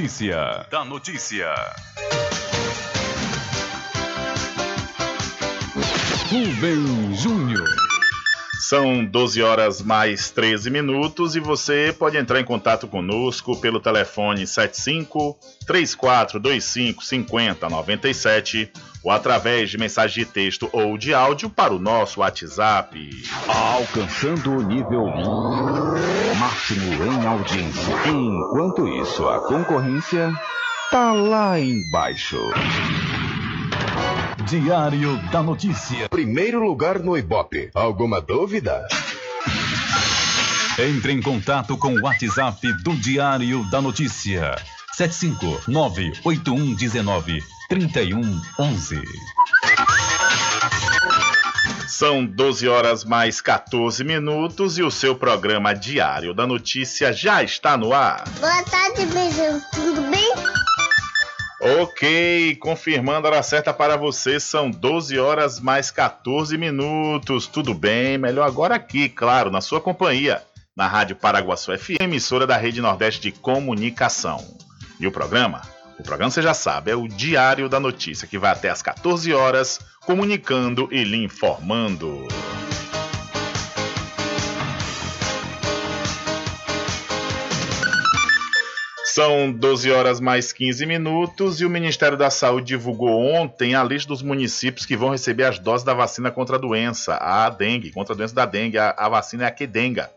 Notícia da notícia. Rubem Júnior. São 12 horas mais 13 minutos e você pode entrar em contato conosco pelo telefone 75 3425 5097 ou através de mensagem de texto ou de áudio para o nosso WhatsApp. Alcançando o nível máximo em audiência. Enquanto isso, a concorrência tá lá embaixo. Diário da Notícia. Primeiro lugar no Ibope. Alguma dúvida? Entre em contato com o WhatsApp do Diário da Notícia. 759-8119-3111. São 12 horas mais 14 minutos e o seu programa Diário da Notícia já está no ar. Boa tarde, beijão. Tudo bem? Ok, confirmando a hora certa para você, são 12 horas mais 14 minutos. Tudo bem? Melhor agora aqui, claro, na sua companhia, na Rádio Paraguaçu FM, emissora da Rede Nordeste de Comunicação. E o programa? O programa você já sabe, é o Diário da Notícia, que vai até às 14 horas, comunicando e lhe informando. São 12 horas mais 15 minutos e o Ministério da Saúde divulgou ontem a lista dos municípios que vão receber as doses da vacina contra a doença, a dengue, contra a doença da dengue. A, a vacina é a Quedenga.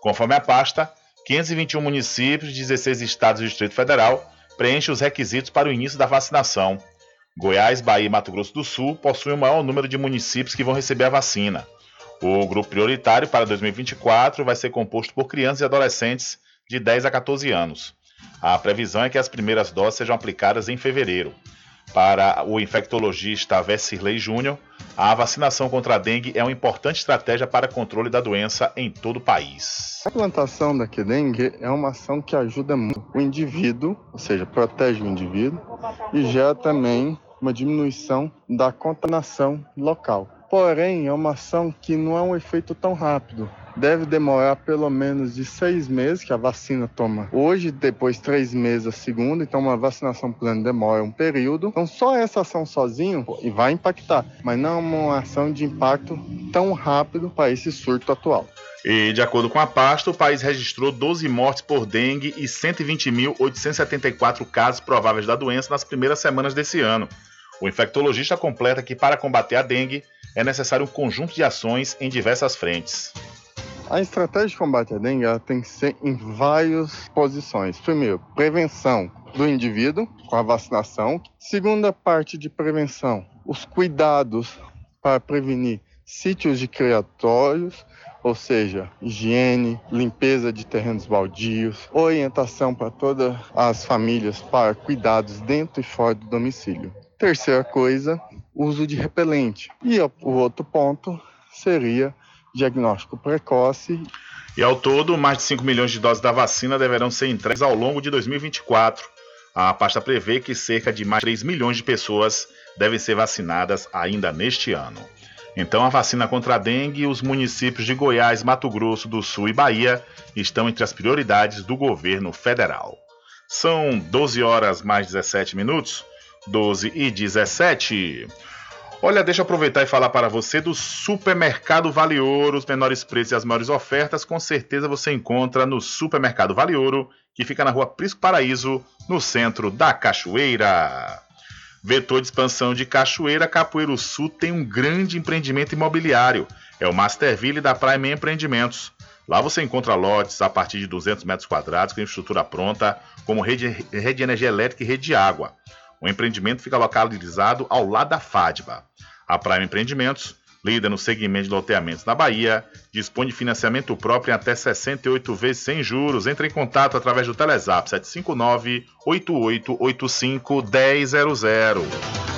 Conforme a pasta, 521 municípios, 16 estados e Distrito Federal preenchem os requisitos para o início da vacinação. Goiás, Bahia e Mato Grosso do Sul possuem o maior número de municípios que vão receber a vacina. O grupo prioritário para 2024 vai ser composto por crianças e adolescentes de 10 a 14 anos. A previsão é que as primeiras doses sejam aplicadas em fevereiro. Para o infectologista Vessirley Júnior, a vacinação contra a dengue é uma importante estratégia para controle da doença em todo o país. A implantação da dengue é uma ação que ajuda muito o indivíduo, ou seja, protege o indivíduo e gera também uma diminuição da contaminação local. Porém, é uma ação que não é um efeito tão rápido deve demorar pelo menos de seis meses, que a vacina toma hoje, depois três meses a segunda, então uma vacinação plena demora um período. Então só essa ação sozinho vai impactar, mas não é uma ação de impacto tão rápido para esse surto atual. E de acordo com a pasta, o país registrou 12 mortes por dengue e 120.874 casos prováveis da doença nas primeiras semanas desse ano. O infectologista completa que para combater a dengue é necessário um conjunto de ações em diversas frentes. A estratégia de combate à dengue tem que ser em várias posições. Primeiro, prevenção do indivíduo com a vacinação. Segunda parte de prevenção, os cuidados para prevenir sítios de criatórios, ou seja, higiene, limpeza de terrenos baldios, orientação para todas as famílias para cuidados dentro e fora do domicílio. Terceira coisa, uso de repelente. E o outro ponto seria diagnóstico precoce. E ao todo, mais de 5 milhões de doses da vacina deverão ser entregues ao longo de 2024. A pasta prevê que cerca de mais de 3 milhões de pessoas devem ser vacinadas ainda neste ano. Então, a vacina contra a dengue, os municípios de Goiás, Mato Grosso do Sul e Bahia estão entre as prioridades do governo federal. São 12 horas mais 17 minutos. 12 e 17. Olha, deixa eu aproveitar e falar para você do Supermercado Vale Ouro. Os menores preços e as maiores ofertas, com certeza você encontra no Supermercado Vale Ouro, que fica na rua Prisco Paraíso, no centro da Cachoeira. Vetor de expansão de Cachoeira, Capoeiro Sul tem um grande empreendimento imobiliário. É o Masterville da Prime Empreendimentos. Lá você encontra lotes a partir de 200 metros quadrados com infraestrutura pronta, como rede, rede de energia elétrica e rede de água. O empreendimento fica localizado ao lado da FADBA. A Prime Empreendimentos, líder no segmento de loteamentos na Bahia, dispõe de financiamento próprio em até 68 vezes sem juros. Entre em contato através do Telezap 759 8885 1000.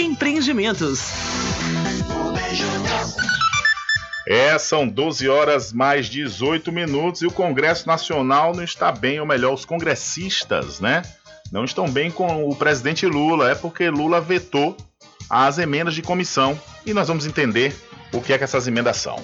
Empreendimentos. É, são 12 horas mais 18 minutos e o Congresso Nacional não está bem, ou melhor, os congressistas, né? Não estão bem com o presidente Lula, é porque Lula vetou as emendas de comissão e nós vamos entender o que é que essas emendas são.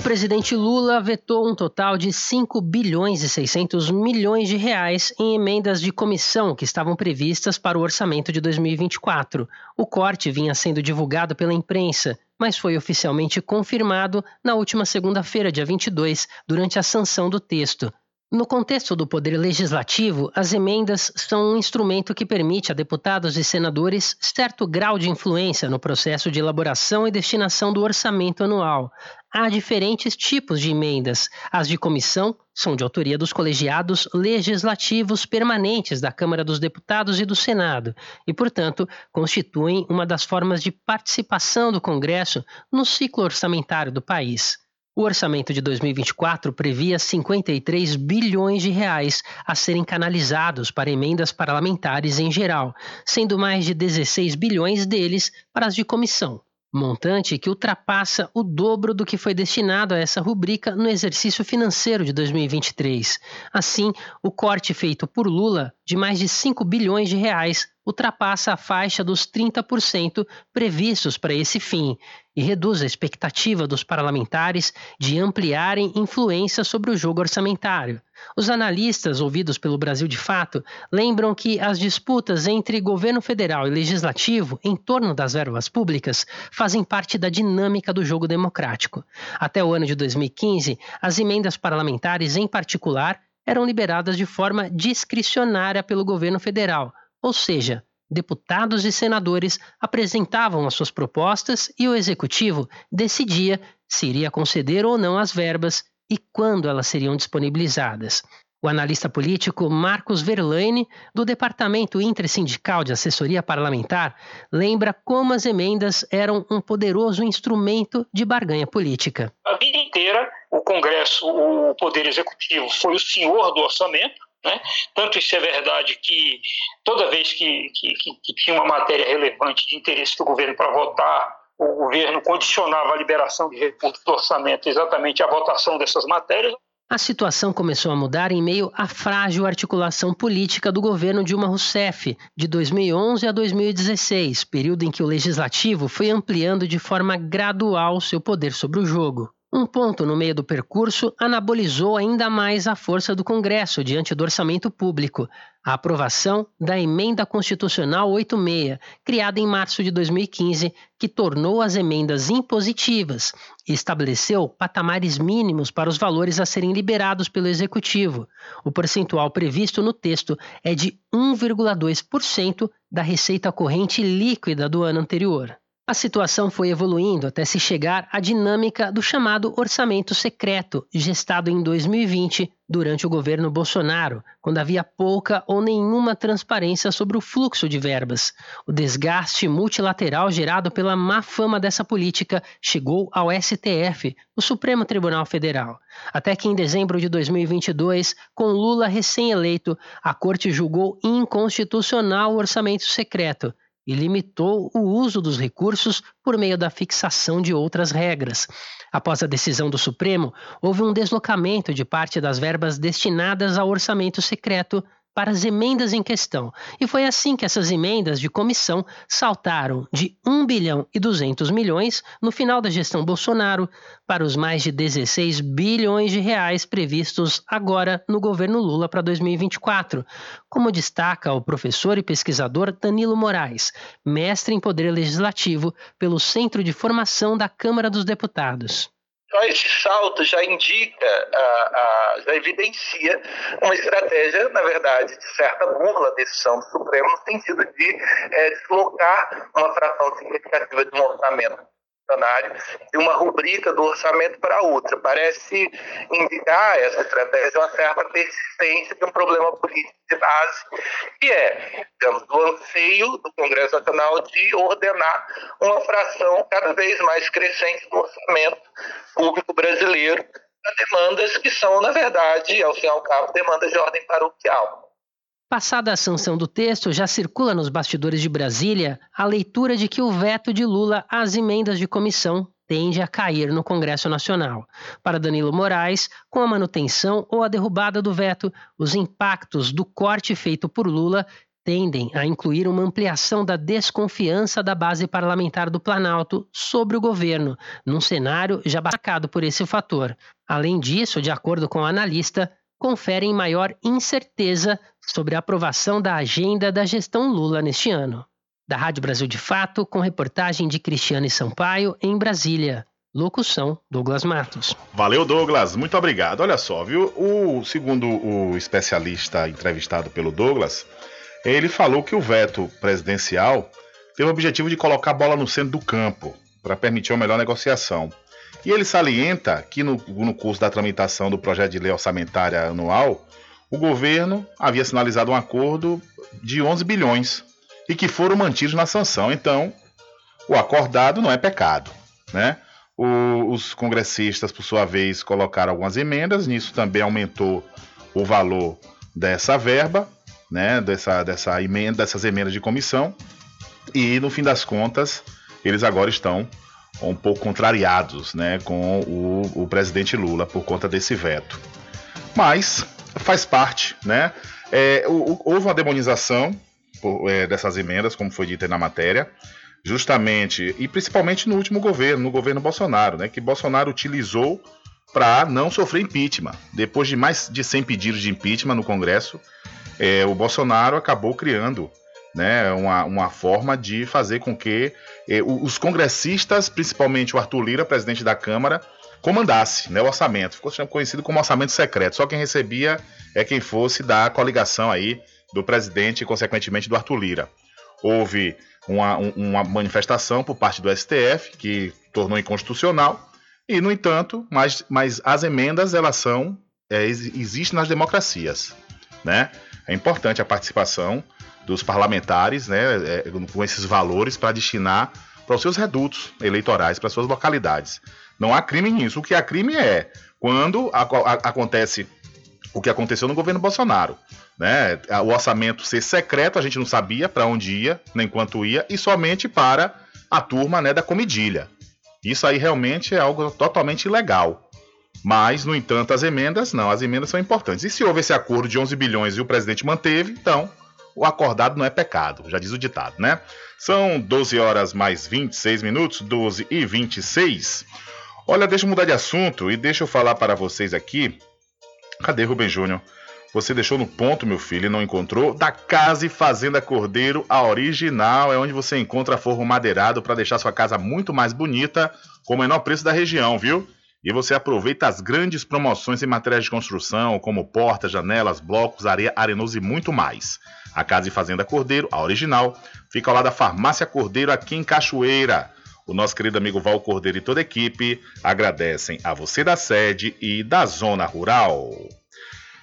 O presidente Lula vetou um total de 5 bilhões e 600 milhões de reais em emendas de comissão que estavam previstas para o orçamento de 2024. O corte vinha sendo divulgado pela imprensa, mas foi oficialmente confirmado na última segunda-feira, dia 22, durante a sanção do texto. No contexto do Poder Legislativo, as emendas são um instrumento que permite a deputados e senadores certo grau de influência no processo de elaboração e destinação do orçamento anual. Há diferentes tipos de emendas. As de comissão são de autoria dos colegiados legislativos permanentes da Câmara dos Deputados e do Senado e, portanto, constituem uma das formas de participação do Congresso no ciclo orçamentário do país. O orçamento de 2024 previa 53 bilhões de reais a serem canalizados para emendas parlamentares em geral, sendo mais de 16 bilhões deles para as de comissão. Montante que ultrapassa o dobro do que foi destinado a essa rubrica no exercício financeiro de 2023. Assim, o corte feito por Lula, de mais de 5 bilhões de reais, ultrapassa a faixa dos 30% previstos para esse fim e reduz a expectativa dos parlamentares de ampliarem influência sobre o jogo orçamentário. Os analistas ouvidos pelo Brasil de Fato lembram que as disputas entre governo federal e legislativo em torno das verbas públicas fazem parte da dinâmica do jogo democrático. Até o ano de 2015, as emendas parlamentares, em particular, eram liberadas de forma discricionária pelo governo federal, ou seja, deputados e senadores apresentavam as suas propostas e o executivo decidia se iria conceder ou não as verbas e quando elas seriam disponibilizadas. O analista político Marcos Verlaine, do Departamento Intersindical de Assessoria Parlamentar, lembra como as emendas eram um poderoso instrumento de barganha política. A vida inteira, o Congresso, o Poder Executivo, foi o senhor do orçamento, né? Tanto isso é verdade que toda vez que, que, que tinha uma matéria relevante de interesse do governo para votar, o governo condicionava a liberação de recursos do orçamento exatamente à votação dessas matérias. A situação começou a mudar em meio à frágil articulação política do governo Dilma Rousseff, de 2011 a 2016, período em que o legislativo foi ampliando de forma gradual seu poder sobre o jogo. Um ponto no meio do percurso anabolizou ainda mais a força do Congresso diante do orçamento público, a aprovação da Emenda Constitucional 86, criada em março de 2015, que tornou as emendas impositivas e estabeleceu patamares mínimos para os valores a serem liberados pelo Executivo. O percentual previsto no texto é de 1,2% da receita corrente líquida do ano anterior. A situação foi evoluindo até se chegar à dinâmica do chamado orçamento secreto, gestado em 2020 durante o governo Bolsonaro, quando havia pouca ou nenhuma transparência sobre o fluxo de verbas. O desgaste multilateral gerado pela má fama dessa política chegou ao STF, o Supremo Tribunal Federal. Até que em dezembro de 2022, com Lula recém-eleito, a corte julgou inconstitucional o orçamento secreto e limitou o uso dos recursos por meio da fixação de outras regras. Após a decisão do Supremo, houve um deslocamento de parte das verbas destinadas ao orçamento secreto para as emendas em questão. E foi assim que essas emendas de comissão saltaram de 1 bilhão e 200 milhões no final da gestão Bolsonaro para os mais de 16 bilhões de reais previstos agora no governo Lula para 2024, como destaca o professor e pesquisador Danilo Moraes, mestre em poder legislativo pelo Centro de Formação da Câmara dos Deputados. Então, esse salto já indica, já evidencia uma estratégia, na verdade, de certa burla decisão do Supremo, no sentido de é, deslocar uma fração significativa de um orçamento de uma rubrica do orçamento para outra. Parece indicar essa estratégia uma certa persistência de um problema político de base, que é, digamos, o anseio do Congresso Nacional de ordenar uma fração cada vez mais crescente do orçamento público brasileiro para demandas que são, na verdade, ao fim e ao cabo, demandas de ordem paroquial. Passada a sanção do texto, já circula nos bastidores de Brasília a leitura de que o veto de Lula às emendas de comissão tende a cair no Congresso Nacional. Para Danilo Moraes, com a manutenção ou a derrubada do veto, os impactos do corte feito por Lula tendem a incluir uma ampliação da desconfiança da base parlamentar do Planalto sobre o governo, num cenário já marcado por esse fator. Além disso, de acordo com o analista, conferem maior incerteza sobre a aprovação da agenda da gestão Lula neste ano. Da Rádio Brasil de Fato, com reportagem de Cristiane Sampaio, em Brasília. Locução: Douglas Matos. Valeu, Douglas. Muito obrigado. Olha só, viu? O segundo o especialista entrevistado pelo Douglas, ele falou que o veto presidencial tem o objetivo de colocar a bola no centro do campo para permitir uma melhor negociação. E ele salienta que no, no curso da tramitação do projeto de lei orçamentária anual, o governo havia sinalizado um acordo de 11 bilhões e que foram mantidos na sanção. Então, o acordado não é pecado, né? O, os congressistas, por sua vez, colocaram algumas emendas, nisso também aumentou o valor dessa verba, né? Dessa, dessa emenda, dessas emendas de comissão. E no fim das contas, eles agora estão um pouco contrariados né, com o, o presidente Lula por conta desse veto. Mas faz parte, né? É, houve uma demonização é, dessas emendas, como foi dito aí na matéria, justamente e principalmente no último governo, no governo Bolsonaro, né? Que Bolsonaro utilizou para não sofrer impeachment. Depois de mais de 100 pedidos de impeachment no Congresso, é, o Bolsonaro acabou criando né, uma, uma forma de fazer com que eh, os congressistas, principalmente o Arthur Lira, presidente da Câmara, comandasse né, o orçamento. Ficou conhecido como orçamento secreto. Só quem recebia é quem fosse da coligação aí do presidente e, consequentemente, do Arthur Lira. Houve uma, uma manifestação por parte do STF que tornou inconstitucional e, no entanto, mas, mas as emendas elas são é, existem nas democracias, né? É importante a participação dos parlamentares, né, é, com esses valores para destinar para os seus redutos eleitorais, para as suas localidades. Não há crime nisso. O que há crime é quando a, a, acontece o que aconteceu no governo Bolsonaro. Né? O orçamento ser secreto, a gente não sabia para onde ia, nem quanto ia, e somente para a turma né, da comidilha. Isso aí realmente é algo totalmente ilegal. Mas, no entanto, as emendas, não, as emendas são importantes. E se houve esse acordo de 11 bilhões e o presidente manteve, então o acordado não é pecado, já diz o ditado, né? São 12 horas mais 26 minutos, 12 e 26. Olha, deixa eu mudar de assunto e deixa eu falar para vocês aqui. Cadê Rubem Júnior? Você deixou no ponto, meu filho, e não encontrou? Da Casa e Fazenda Cordeiro, a original, é onde você encontra forro madeirado para deixar sua casa muito mais bonita, com o menor preço da região, viu? E você aproveita as grandes promoções em materiais de construção, como portas, janelas, blocos, areia, arenoso e muito mais. A Casa e Fazenda Cordeiro, a original, fica ao lado da Farmácia Cordeiro, aqui em Cachoeira. O nosso querido amigo Val Cordeiro e toda a equipe agradecem a você da sede e da zona rural.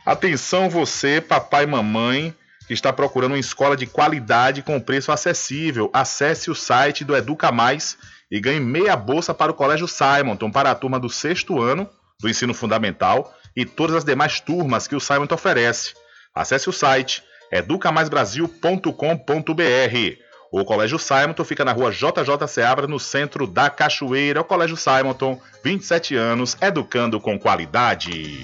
Atenção você, papai e mamãe, que está procurando uma escola de qualidade com preço acessível. Acesse o site do Educa Mais e ganhe meia bolsa para o Colégio Simonton para a turma do sexto ano do ensino fundamental e todas as demais turmas que o Simonton oferece. Acesse o site educamaisbrasil.com.br. O Colégio Simonton fica na rua JJ Seabra, no centro da Cachoeira. O Colégio Simonton, 27 anos, educando com qualidade.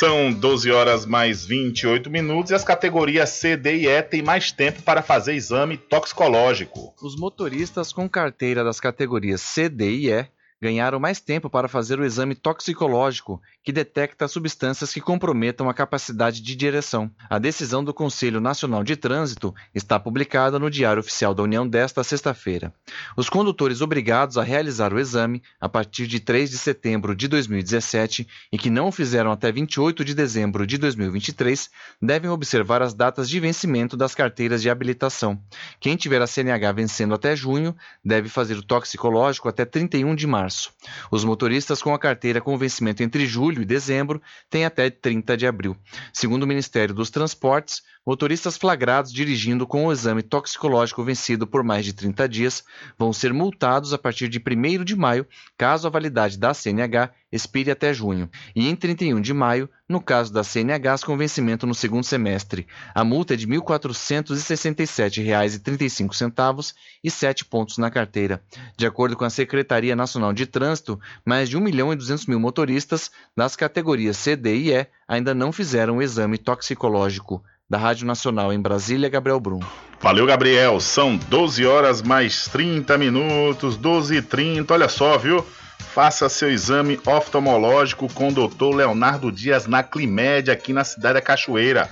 São 12 horas mais 28 minutos e as categorias C, D e E têm mais tempo para fazer exame toxicológico. Os motoristas com carteira das categorias C, D e E ganharam mais tempo para fazer o exame toxicológico, que detecta substâncias que comprometam a capacidade de direção. A decisão do Conselho Nacional de Trânsito está publicada no Diário Oficial da União desta sexta-feira. Os condutores obrigados a realizar o exame a partir de 3 de setembro de 2017 e que não o fizeram até 28 de dezembro de 2023 devem observar as datas de vencimento das carteiras de habilitação. Quem tiver a CNH vencendo até junho deve fazer o toxicológico até 31 de março março. Os motoristas com a carteira com vencimento entre julho e dezembro têm até 30 de abril. Segundo o Ministério dos Transportes, motoristas flagrados dirigindo com o exame toxicológico vencido por mais de 30 dias vão ser multados a partir de 1 de maio, caso a validade da CNH expire até junho, e em 31 de maio, no caso das CNHs com vencimento no segundo semestre. A multa é de R$ 1.467,35 e 7 pontos na carteira. De acordo com a Secretaria Nacional de Trânsito, mais de 1 milhão e 200 mil motoristas das categorias C, D e E ainda não fizeram o exame toxicológico. Da Rádio Nacional em Brasília, Gabriel Brum. Valeu, Gabriel. São 12 horas mais 30 minutos, 12 e 30. Olha só, viu? Faça seu exame oftalmológico com o Dr. Leonardo Dias na Climed, aqui na cidade da Cachoeira.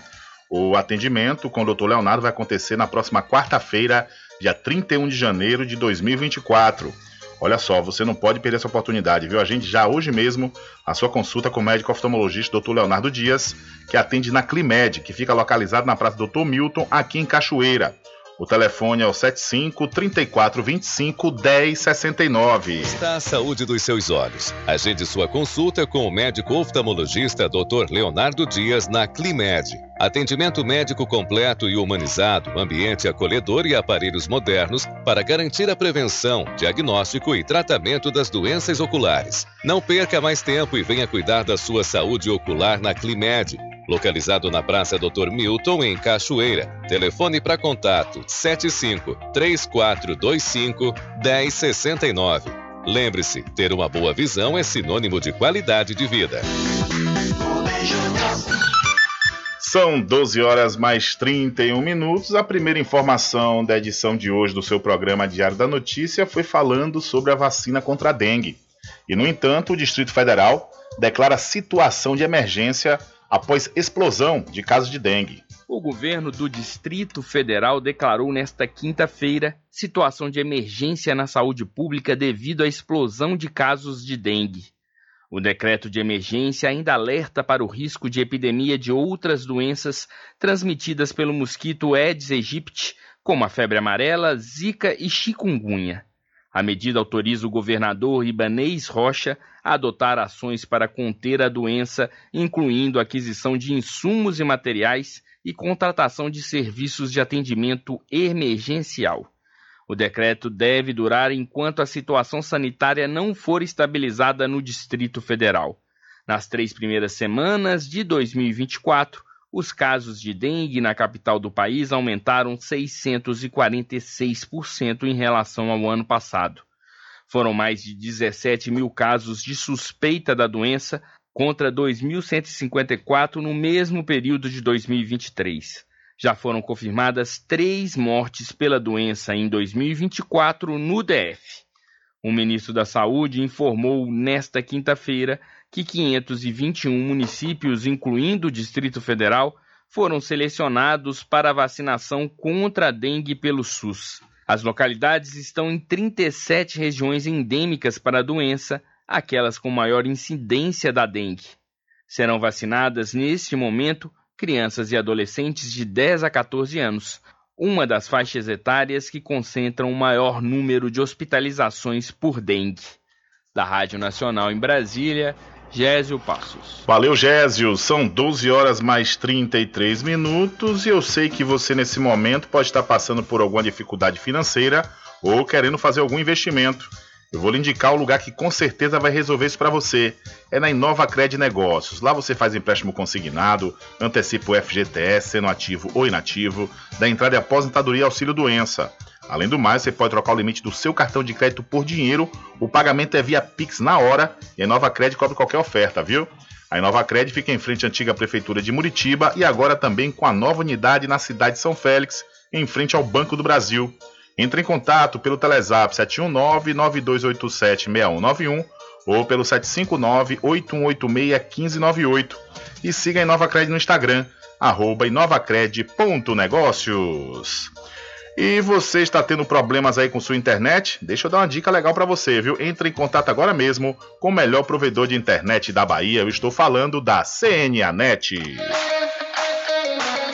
O atendimento com o Dr. Leonardo vai acontecer na próxima quarta-feira, dia 31 de janeiro de 2024. Olha só, você não pode perder essa oportunidade, viu? A gente já hoje mesmo a sua consulta com o médico oftalmologista Dr. Leonardo Dias, que atende na Climed, que fica localizado na Praça Dr. Milton, aqui em Cachoeira. O telefone é o 75 34 25 10 69. Está a saúde dos seus olhos. Agende sua consulta com o médico oftalmologista Dr. Leonardo Dias na Climed. Atendimento médico completo e humanizado, ambiente acolhedor e aparelhos modernos para garantir a prevenção, diagnóstico e tratamento das doenças oculares. Não perca mais tempo e venha cuidar da sua saúde ocular na Climed localizado na Praça Dr. Milton, em Cachoeira. Telefone para contato 75 3425 1069. Lembre-se, ter uma boa visão é sinônimo de qualidade de vida. São 12 horas mais 31 minutos. A primeira informação da edição de hoje do seu programa Diário da Notícia foi falando sobre a vacina contra a dengue. E, no entanto, o Distrito Federal declara situação de emergência após explosão de casos de dengue. O governo do Distrito Federal declarou nesta quinta-feira situação de emergência na saúde pública devido à explosão de casos de dengue. O decreto de emergência ainda alerta para o risco de epidemia de outras doenças transmitidas pelo mosquito Aedes aegypti, como a febre amarela, zika e chikungunya. A medida autoriza o governador Ibanês Rocha a adotar ações para conter a doença, incluindo aquisição de insumos e materiais e contratação de serviços de atendimento emergencial. O decreto deve durar enquanto a situação sanitária não for estabilizada no Distrito Federal. Nas três primeiras semanas de 2024, os casos de dengue na capital do país aumentaram 646% em relação ao ano passado. Foram mais de 17 mil casos de suspeita da doença contra 2.154 no mesmo período de 2023. Já foram confirmadas três mortes pela doença em 2024 no DF. O ministro da Saúde informou nesta quinta-feira que 521 municípios, incluindo o Distrito Federal, foram selecionados para vacinação contra a dengue pelo SUS. As localidades estão em 37 regiões endêmicas para a doença, aquelas com maior incidência da dengue. Serão vacinadas neste momento crianças e adolescentes de 10 a 14 anos, uma das faixas etárias que concentram o maior número de hospitalizações por dengue. Da Rádio Nacional em Brasília, Gésio Passos. Valeu, Gésio. São 12 horas mais 33 minutos e eu sei que você nesse momento pode estar passando por alguma dificuldade financeira ou querendo fazer algum investimento. Eu vou lhe indicar o lugar que com certeza vai resolver isso para você. É na Inova Cred Negócios. Lá você faz empréstimo consignado, antecipa o FGTS, sendo ativo ou inativo, da entrada e aposentadoria e auxílio doença. Além do mais, você pode trocar o limite do seu cartão de crédito por dinheiro. O pagamento é via Pix na hora e a Nova Crédito cobre qualquer oferta, viu? A Inovacred fica em frente à antiga prefeitura de Muritiba e agora também com a nova unidade na cidade de São Félix, em frente ao Banco do Brasil. Entre em contato pelo Telezap 719-9287-6191 ou pelo 759-8186-1598 e siga a Inovacred no Instagram, arroba inovacred.negócios. E você está tendo problemas aí com sua internet? Deixa eu dar uma dica legal para você, viu? Entre em contato agora mesmo com o melhor provedor de internet da Bahia. Eu estou falando da CNAnet.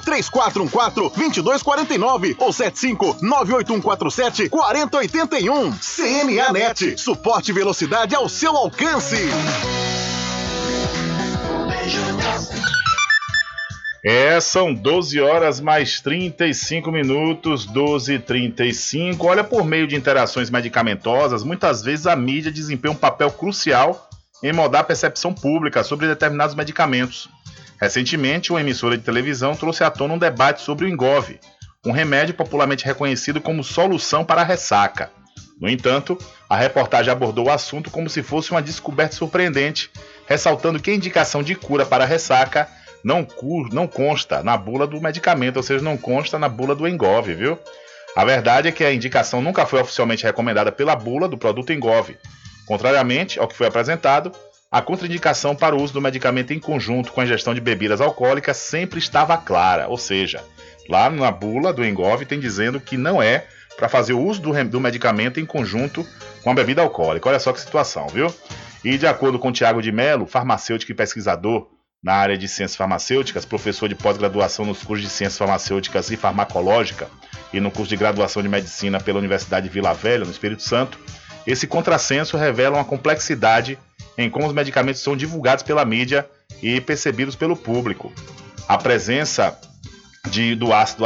3414 2249 ou 75 98147 4081. CNA Net. Suporte e velocidade ao seu alcance. É, são 12 horas mais 35 minutos, 12 e 35. Olha, por meio de interações medicamentosas, muitas vezes a mídia desempenha um papel crucial em moldar a percepção pública sobre determinados medicamentos. Recentemente, uma emissora de televisão trouxe à tona um debate sobre o Engove, um remédio popularmente reconhecido como solução para a ressaca. No entanto, a reportagem abordou o assunto como se fosse uma descoberta surpreendente, ressaltando que a indicação de cura para a ressaca não, não consta na bula do medicamento, ou seja, não consta na bula do Engove, viu? A verdade é que a indicação nunca foi oficialmente recomendada pela bula do produto Engove. Contrariamente ao que foi apresentado, a contraindicação para o uso do medicamento em conjunto com a ingestão de bebidas alcoólicas sempre estava clara, ou seja, lá na bula do Engove tem dizendo que não é para fazer o uso do, do, medicamento em conjunto com a bebida alcoólica. Olha só que situação, viu? E de acordo com Tiago de Mello, farmacêutico e pesquisador na área de ciências farmacêuticas, professor de pós-graduação nos cursos de ciências farmacêuticas e farmacológica e no curso de graduação de medicina pela Universidade de Vila Velha, no Espírito Santo, esse contrassenso revela uma complexidade em como os medicamentos são divulgados pela mídia e percebidos pelo público. A presença de, do ácido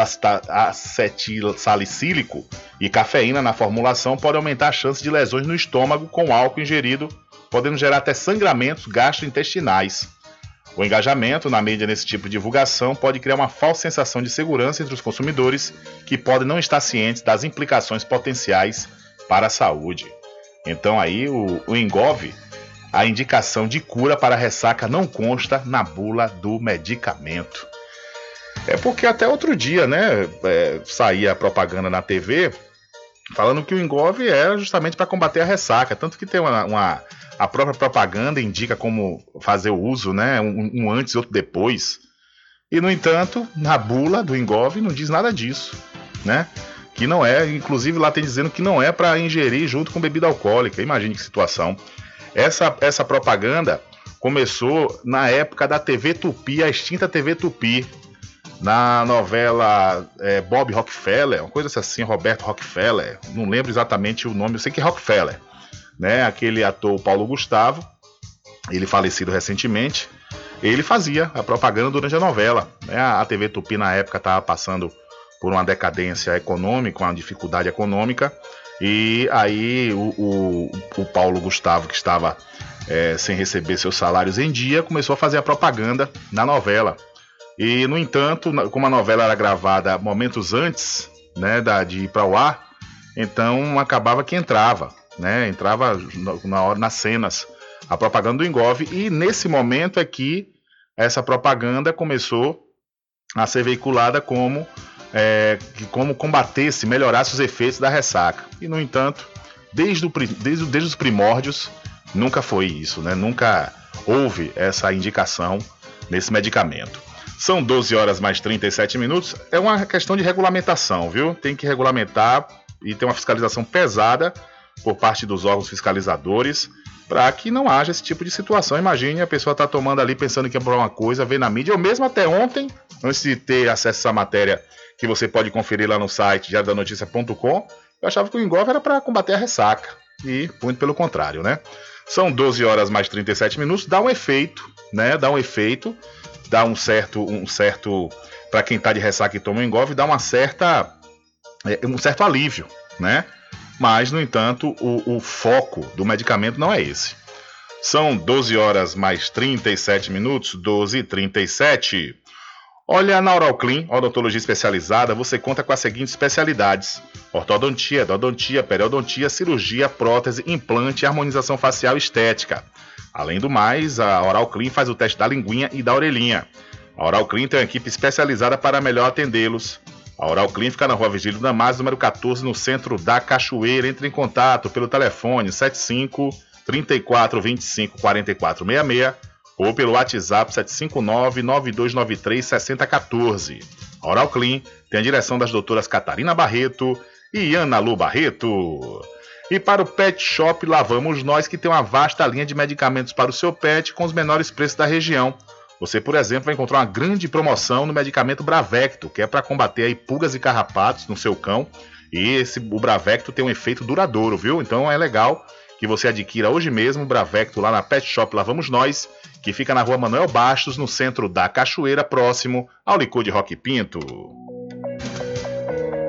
acetilsalicílico e cafeína na formulação pode aumentar a chance de lesões no estômago com álcool ingerido, podendo gerar até sangramentos gastrointestinais. O engajamento na mídia nesse tipo de divulgação pode criar uma falsa sensação de segurança entre os consumidores que podem não estar cientes das implicações potenciais para a saúde. Então aí o, o Engove a indicação de cura para ressaca não consta na bula do medicamento. É porque até outro dia, né, é, saía propaganda na TV falando que o Engove é justamente para combater a ressaca, tanto que tem uma, uma, a própria propaganda indica como fazer o uso, né, um, um antes e outro depois. E no entanto, na bula do Engove não diz nada disso, né? Que não é, inclusive lá tem dizendo que não é para ingerir junto com bebida alcoólica. Imagine que situação. Essa, essa propaganda começou na época da TV Tupi, a extinta TV Tupi, na novela é, Bob Rockefeller, uma coisa assim, Roberto Rockefeller, não lembro exatamente o nome, eu sei que é Rockefeller, né? Aquele ator Paulo Gustavo, ele falecido recentemente, ele fazia a propaganda durante a novela. Né? A TV Tupi na época estava passando por uma decadência econômica, uma dificuldade econômica, e aí o, o, o Paulo Gustavo, que estava é, sem receber seus salários em dia, começou a fazer a propaganda na novela. E, no entanto, como a novela era gravada momentos antes né, da, de ir para o ar, então acabava que entrava, né, entrava na hora nas cenas a propaganda do Engove. E nesse momento é que essa propaganda começou a ser veiculada como é, que como combatesse, melhorasse os efeitos da ressaca. E, no entanto, desde, o, desde, desde os primórdios, nunca foi isso, né? Nunca houve essa indicação nesse medicamento. São 12 horas mais 37 minutos. É uma questão de regulamentação, viu? Tem que regulamentar e ter uma fiscalização pesada por parte dos órgãos fiscalizadores para que não haja esse tipo de situação. Imagine a pessoa tá tomando ali pensando que é por uma coisa, vê na mídia. Eu mesmo até ontem, antes de ter acesso a essa matéria que você pode conferir lá no site diariodanoticia.com, eu achava que o Engolf era para combater a ressaca. E muito pelo contrário, né? São 12 horas mais 37 minutos, dá um efeito, né? Dá um efeito, dá um certo, um certo para quem está de ressaca e toma um engolve, dá uma certa é, um certo alívio, né? Mas, no entanto, o, o foco do medicamento não é esse. São 12 horas mais 37 minutos, 12 e 37. Olha, na Oral Clean, odontologia especializada, você conta com as seguintes especialidades: ortodontia, endodontia, periodontia, cirurgia, prótese, implante, harmonização facial estética. Além do mais, a Oral Clean faz o teste da linguinha e da orelhinha. A Oral Clean tem uma equipe especializada para melhor atendê-los. A Oral Clean fica na rua Vigílio Damasio, número 14, no centro da Cachoeira. Entre em contato pelo telefone 75 34 25 44 66 ou pelo WhatsApp 759 9293 6014. A Oral Clean tem a direção das doutoras Catarina Barreto e Ana Lu Barreto. E para o Pet Shop Lavamos Nós, que tem uma vasta linha de medicamentos para o seu pet com os menores preços da região. Você, por exemplo, vai encontrar uma grande promoção no medicamento Bravecto, que é para combater aí pulgas e carrapatos no seu cão. E esse o Bravecto tem um efeito duradouro, viu? Então é legal que você adquira hoje mesmo o Bravecto lá na Pet Shop Lá Vamos Nós, que fica na rua Manuel Bastos, no centro da Cachoeira, próximo ao licor de Rock Pinto.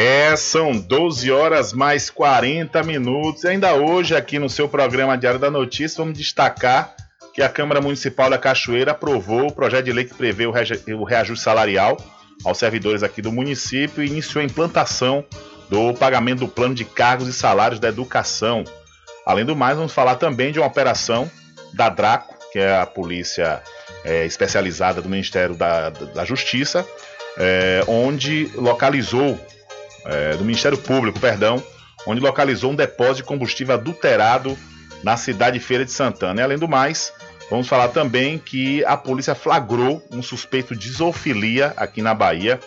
É, são 12 horas mais 40 minutos. Ainda hoje, aqui no seu programa Diário da Notícia, vamos destacar que a Câmara Municipal da Cachoeira aprovou o projeto de lei que prevê o reajuste salarial aos servidores aqui do município e iniciou a implantação do pagamento do plano de cargos e salários da educação. Além do mais, vamos falar também de uma operação da DRACO, que é a polícia é, especializada do Ministério da, da Justiça, é, onde localizou é, do Ministério Público, perdão, onde localizou um depósito de combustível adulterado na cidade Feira de Santana. E além do mais, vamos falar também que a polícia flagrou um suspeito de zoofilia aqui na Bahia.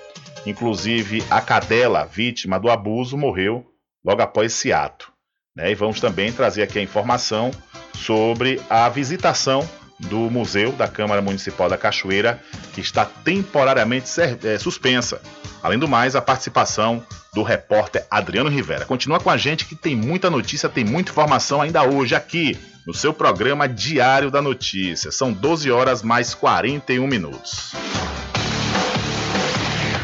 Inclusive, a cadela, vítima do abuso, morreu logo após esse ato. Né? E vamos também trazer aqui a informação sobre a visitação do Museu da Câmara Municipal da Cachoeira, que está temporariamente é, suspensa. Além do mais, a participação do repórter Adriano Rivera. Continua com a gente que tem muita notícia, tem muita informação ainda hoje aqui no seu programa Diário da Notícia. São 12 horas mais 41 minutos.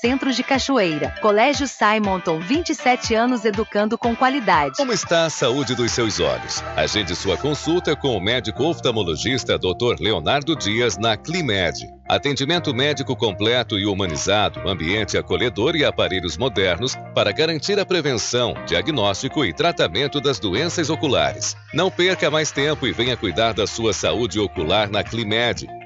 Centro de Cachoeira. Colégio Simonton, 27 anos educando com qualidade. Como está a saúde dos seus olhos? Agende sua consulta com o médico oftalmologista Dr. Leonardo Dias na Climed. Atendimento médico completo e humanizado, ambiente acolhedor e aparelhos modernos para garantir a prevenção, diagnóstico e tratamento das doenças oculares. Não perca mais tempo e venha cuidar da sua saúde ocular na Climed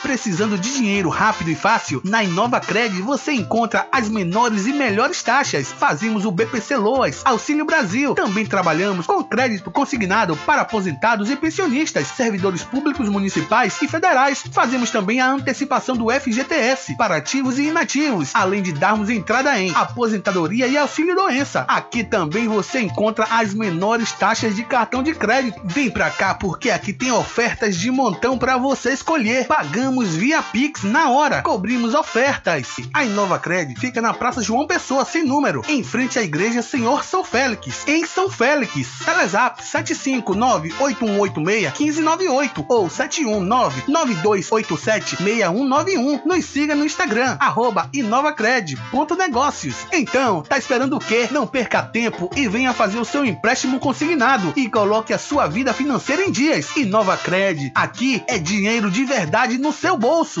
Precisando de dinheiro rápido e fácil? Na Inova Cred você encontra as menores e melhores taxas. Fazemos o BPC Loas, Auxílio Brasil. Também trabalhamos com crédito consignado para aposentados e pensionistas, servidores públicos municipais e federais. Fazemos também a antecipação do FGTS para ativos e inativos, além de darmos entrada em aposentadoria e auxílio doença. Aqui também você encontra as menores taxas de cartão de crédito. Vem pra cá porque aqui tem ofertas de montão para você escolher. Pagamos via Pix na hora. Cobrimos ofertas. A Inova Cred fica na Praça João Pessoa, sem número, em frente à Igreja Senhor São Félix, em São Félix. Telezap 759-8186-1598 ou 719-9287-6191. Nos siga no Instagram, arroba inovacred.negócios. Então, tá esperando o quê? Não perca tempo e venha fazer o seu empréstimo consignado e coloque a sua vida financeira em dias. Inova Cred, aqui é dinheiro de verdade no seu bolso.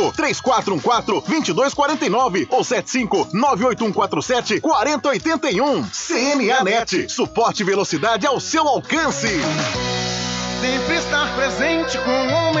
3414 2249 ou 75 98147 4081. CNAnet, suporte e velocidade ao seu alcance. Sempre estar presente com o homem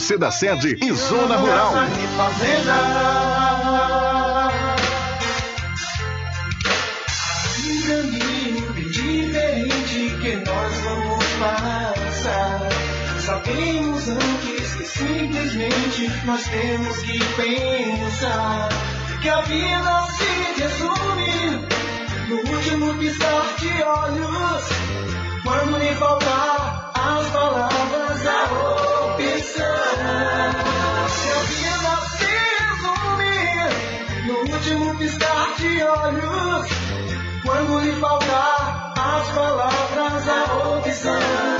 da sede e Zona Rural. Um caminho diferente que nós vamos passar. Sabemos antes que simplesmente nós temos que pensar que a vida se resume no último piscar de olhos. Quando lhe faltar as palavras, a a vida se resume no último piscar de olhos. Quando lhe faltar as palavras, a opção.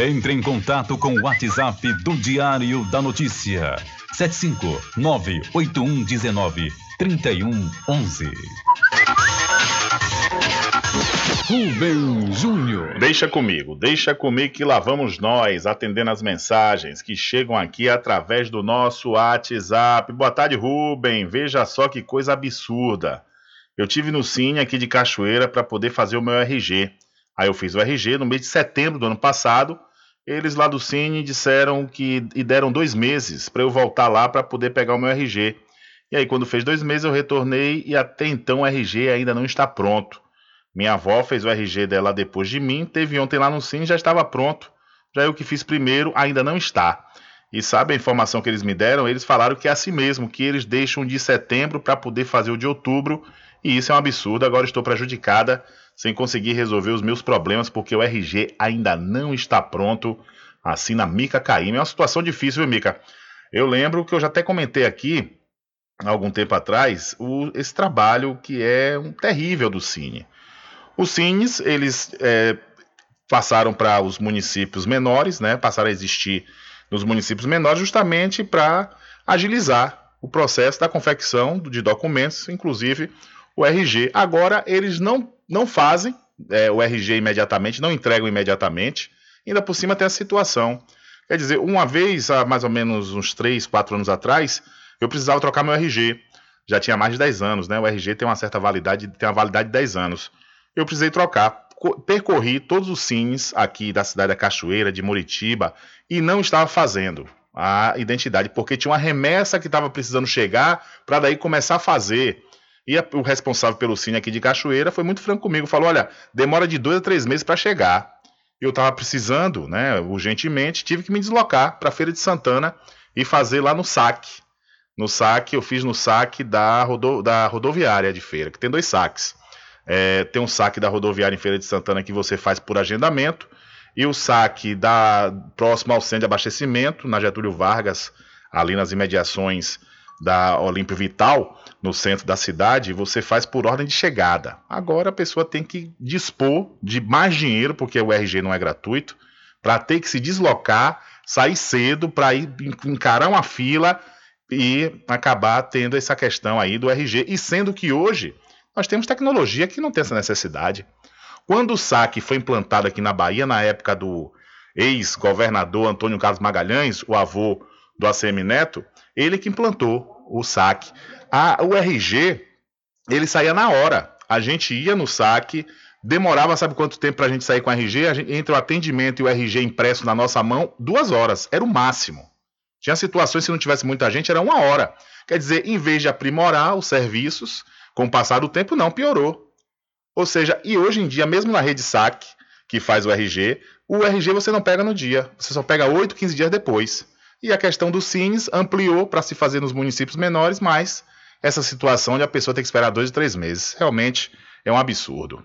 Entre em contato com o WhatsApp do Diário da Notícia. 759-8119-3111. Rubem Júnior. Deixa comigo, deixa comigo que lá vamos nós, atendendo as mensagens que chegam aqui através do nosso WhatsApp. Boa tarde, Rubem. Veja só que coisa absurda. Eu tive no Cine aqui de Cachoeira para poder fazer o meu RG. Aí eu fiz o RG no mês de setembro do ano passado. Eles lá do Cine disseram que e deram dois meses para eu voltar lá para poder pegar o meu RG. E aí, quando fez dois meses, eu retornei e até então o RG ainda não está pronto. Minha avó fez o RG dela depois de mim, teve ontem lá no Cine já estava pronto. Já eu que fiz primeiro, ainda não está. E sabe a informação que eles me deram? Eles falaram que é assim mesmo, que eles deixam de setembro para poder fazer o de outubro. E isso é um absurdo. Agora estou prejudicada sem conseguir resolver os meus problemas porque o RG ainda não está pronto. Assim na Mica Caíme. É uma situação difícil, viu, Mica? Eu lembro que eu já até comentei aqui, há algum tempo atrás, o, esse trabalho que é um terrível do Cine. Os cines, eles é, passaram para os municípios menores, né? Passaram a existir nos municípios menores justamente para agilizar o processo da confecção de documentos, inclusive o RG. Agora eles não, não fazem é, o RG imediatamente, não entregam imediatamente. Ainda por cima tem a situação. Quer dizer, uma vez, há mais ou menos uns 3, 4 anos atrás, eu precisava trocar meu RG. Já tinha mais de 10 anos, né? O RG tem uma certa validade, tem uma validade de 10 anos eu precisei trocar. Percorri todos os cines aqui da cidade da Cachoeira, de Moritiba, e não estava fazendo a identidade, porque tinha uma remessa que estava precisando chegar para daí começar a fazer. E a, o responsável pelo cine aqui de Cachoeira foi muito franco comigo, falou: olha, demora de dois a três meses para chegar. Eu estava precisando, né, urgentemente, tive que me deslocar para a Feira de Santana e fazer lá no saque. No saque, eu fiz no saque da, rodo, da rodoviária de feira, que tem dois saques. É, tem um saque da rodoviária em Feira de Santana que você faz por agendamento. E o saque da próximo ao centro de abastecimento, na Getúlio Vargas, ali nas imediações da Olímpio Vital, no centro da cidade, você faz por ordem de chegada. Agora a pessoa tem que dispor de mais dinheiro, porque o RG não é gratuito, para ter que se deslocar, sair cedo para ir encarar uma fila e acabar tendo essa questão aí do RG. E sendo que hoje nós temos tecnologia que não tem essa necessidade. Quando o saque foi implantado aqui na Bahia, na época do ex-governador Antônio Carlos Magalhães, o avô do ACM Neto, ele que implantou o saque. A, o RG, ele saía na hora. A gente ia no saque, demorava, sabe quanto tempo para a gente sair com o RG? Gente, entre o atendimento e o RG impresso na nossa mão, duas horas. Era o máximo. Tinha situações, se não tivesse muita gente, era uma hora. Quer dizer, em vez de aprimorar os serviços, com o passar do tempo, não, piorou. Ou seja, e hoje em dia, mesmo na rede SAC, que faz o RG, o RG você não pega no dia, você só pega 8, 15 dias depois. E a questão dos CINES ampliou para se fazer nos municípios menores, mas essa situação de a pessoa ter que esperar dois, três meses, realmente é um absurdo.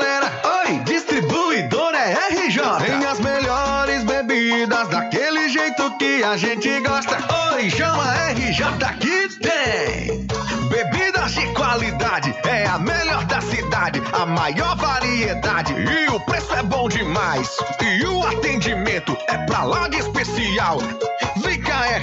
Bebidas daquele jeito que a gente gosta. Oi, chama RJ que tem. Bebidas de qualidade, é a melhor da cidade, a maior variedade e o preço é bom demais. E o atendimento é pra lá de especial.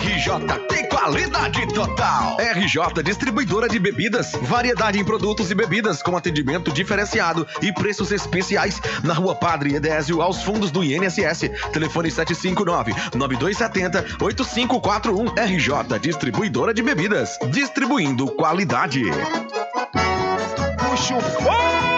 RJ, tem qualidade total. RJ Distribuidora de Bebidas, variedade em produtos e bebidas com atendimento diferenciado e preços especiais na Rua Padre Edésio, aos fundos do INSS. Telefone 759 9270 8541 RJ Distribuidora de Bebidas, distribuindo qualidade. Puxa o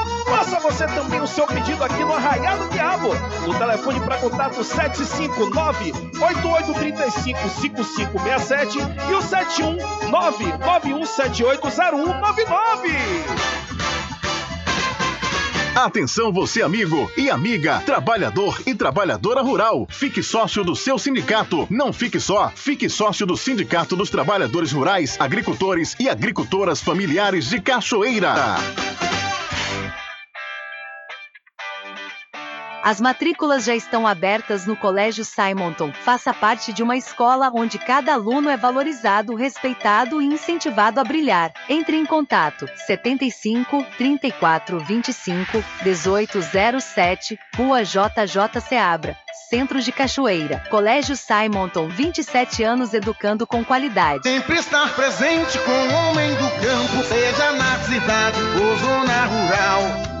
Faça você também o seu pedido aqui no Arraial do Diabo. O telefone para contato 759-8835-5567 e o 719-9178-0199. Atenção você amigo e amiga, trabalhador e trabalhadora rural. Fique sócio do seu sindicato. Não fique só, fique sócio do Sindicato dos Trabalhadores Rurais, Agricultores e Agricultoras Familiares de Cachoeira. As matrículas já estão abertas no Colégio Simonton. Faça parte de uma escola onde cada aluno é valorizado, respeitado e incentivado a brilhar. Entre em contato 75 34 25 1807, Rua JJ Seabra. Centro de Cachoeira. Colégio Simonton, 27 anos educando com qualidade. Sempre estar presente com o homem do campo, seja na cidade ou zona rural.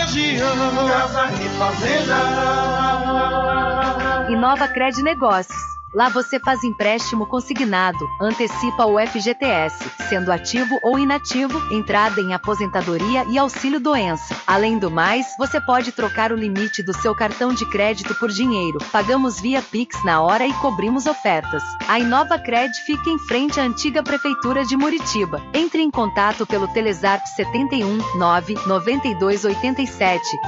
Casa e Fazenda. Inova Cred Negócios. Lá você faz empréstimo consignado, antecipa o FGTS, sendo ativo ou inativo, entrada em aposentadoria e auxílio doença. Além do mais, você pode trocar o limite do seu cartão de crédito por dinheiro. Pagamos via Pix na hora e cobrimos ofertas. A Inova Cred fica em frente à antiga prefeitura de Muritiba. Entre em contato pelo Telezap 71 9 92 87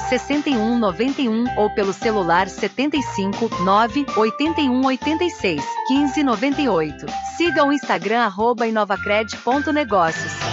61 91 ou pelo celular 75 9 81 86 15 98. Siga o Instagram arroba inovacred.negócios.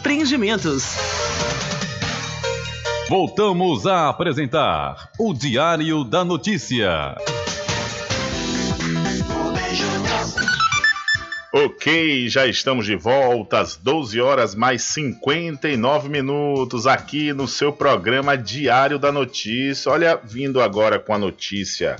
Empreendimentos. Voltamos a apresentar o Diário da Notícia. Ok, já estamos de volta às 12 horas mais 59 minutos aqui no seu programa Diário da Notícia. Olha, vindo agora com a notícia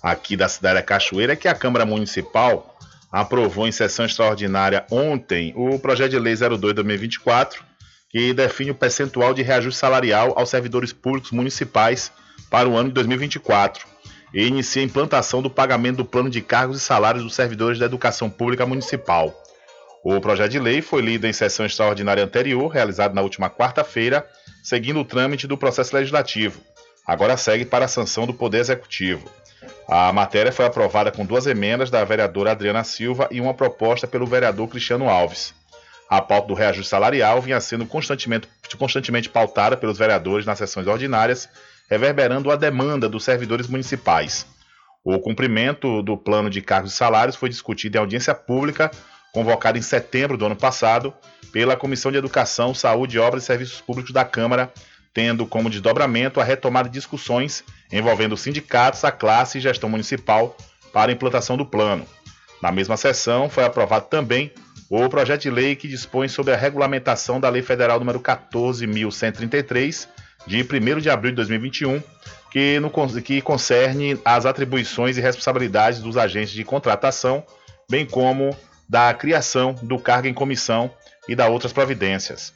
aqui da cidade da Cachoeira que a Câmara Municipal aprovou em sessão extraordinária ontem o projeto de lei 02/2024 que define o percentual de reajuste salarial aos servidores públicos municipais para o ano de 2024 e inicia a implantação do pagamento do plano de cargos e salários dos servidores da educação pública municipal. O projeto de lei foi lido em sessão extraordinária anterior, realizada na última quarta-feira, seguindo o trâmite do processo legislativo. Agora segue para a sanção do Poder Executivo. A matéria foi aprovada com duas emendas da vereadora Adriana Silva e uma proposta pelo vereador Cristiano Alves. A pauta do reajuste salarial vinha sendo constantemente, constantemente pautada pelos vereadores nas sessões ordinárias reverberando a demanda dos servidores municipais. O cumprimento do plano de cargos e salários foi discutido em audiência pública, convocada em setembro do ano passado, pela Comissão de Educação, Saúde, Obras e Serviços Públicos da Câmara, tendo como desdobramento a retomada de discussões envolvendo sindicatos, a classe e gestão municipal para a implantação do plano. Na mesma sessão, foi aprovado também o projeto de lei que dispõe sobre a regulamentação da Lei Federal número 14.133, de 1 de abril de 2021, que, no, que concerne as atribuições e responsabilidades dos agentes de contratação, bem como da criação do cargo em comissão e da outras providências.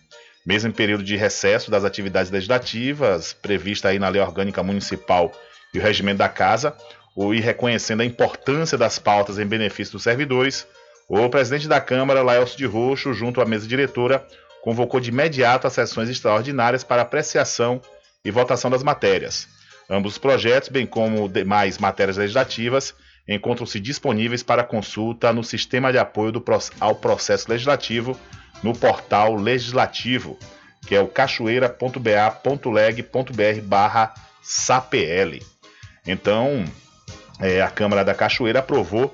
Mesmo em período de recesso das atividades legislativas, prevista aí na Lei Orgânica Municipal e o Regimento da Casa, o e reconhecendo a importância das pautas em benefício dos servidores, o presidente da Câmara, Laelcio de Roxo, junto à mesa diretora, convocou de imediato as sessões extraordinárias para apreciação e votação das matérias. Ambos os projetos, bem como demais matérias legislativas, encontram-se disponíveis para consulta no Sistema de Apoio ao Processo Legislativo, no portal Legislativo, que é o cachoeira.ba.leg.br barra SAPL. Então, é, a Câmara da Cachoeira aprovou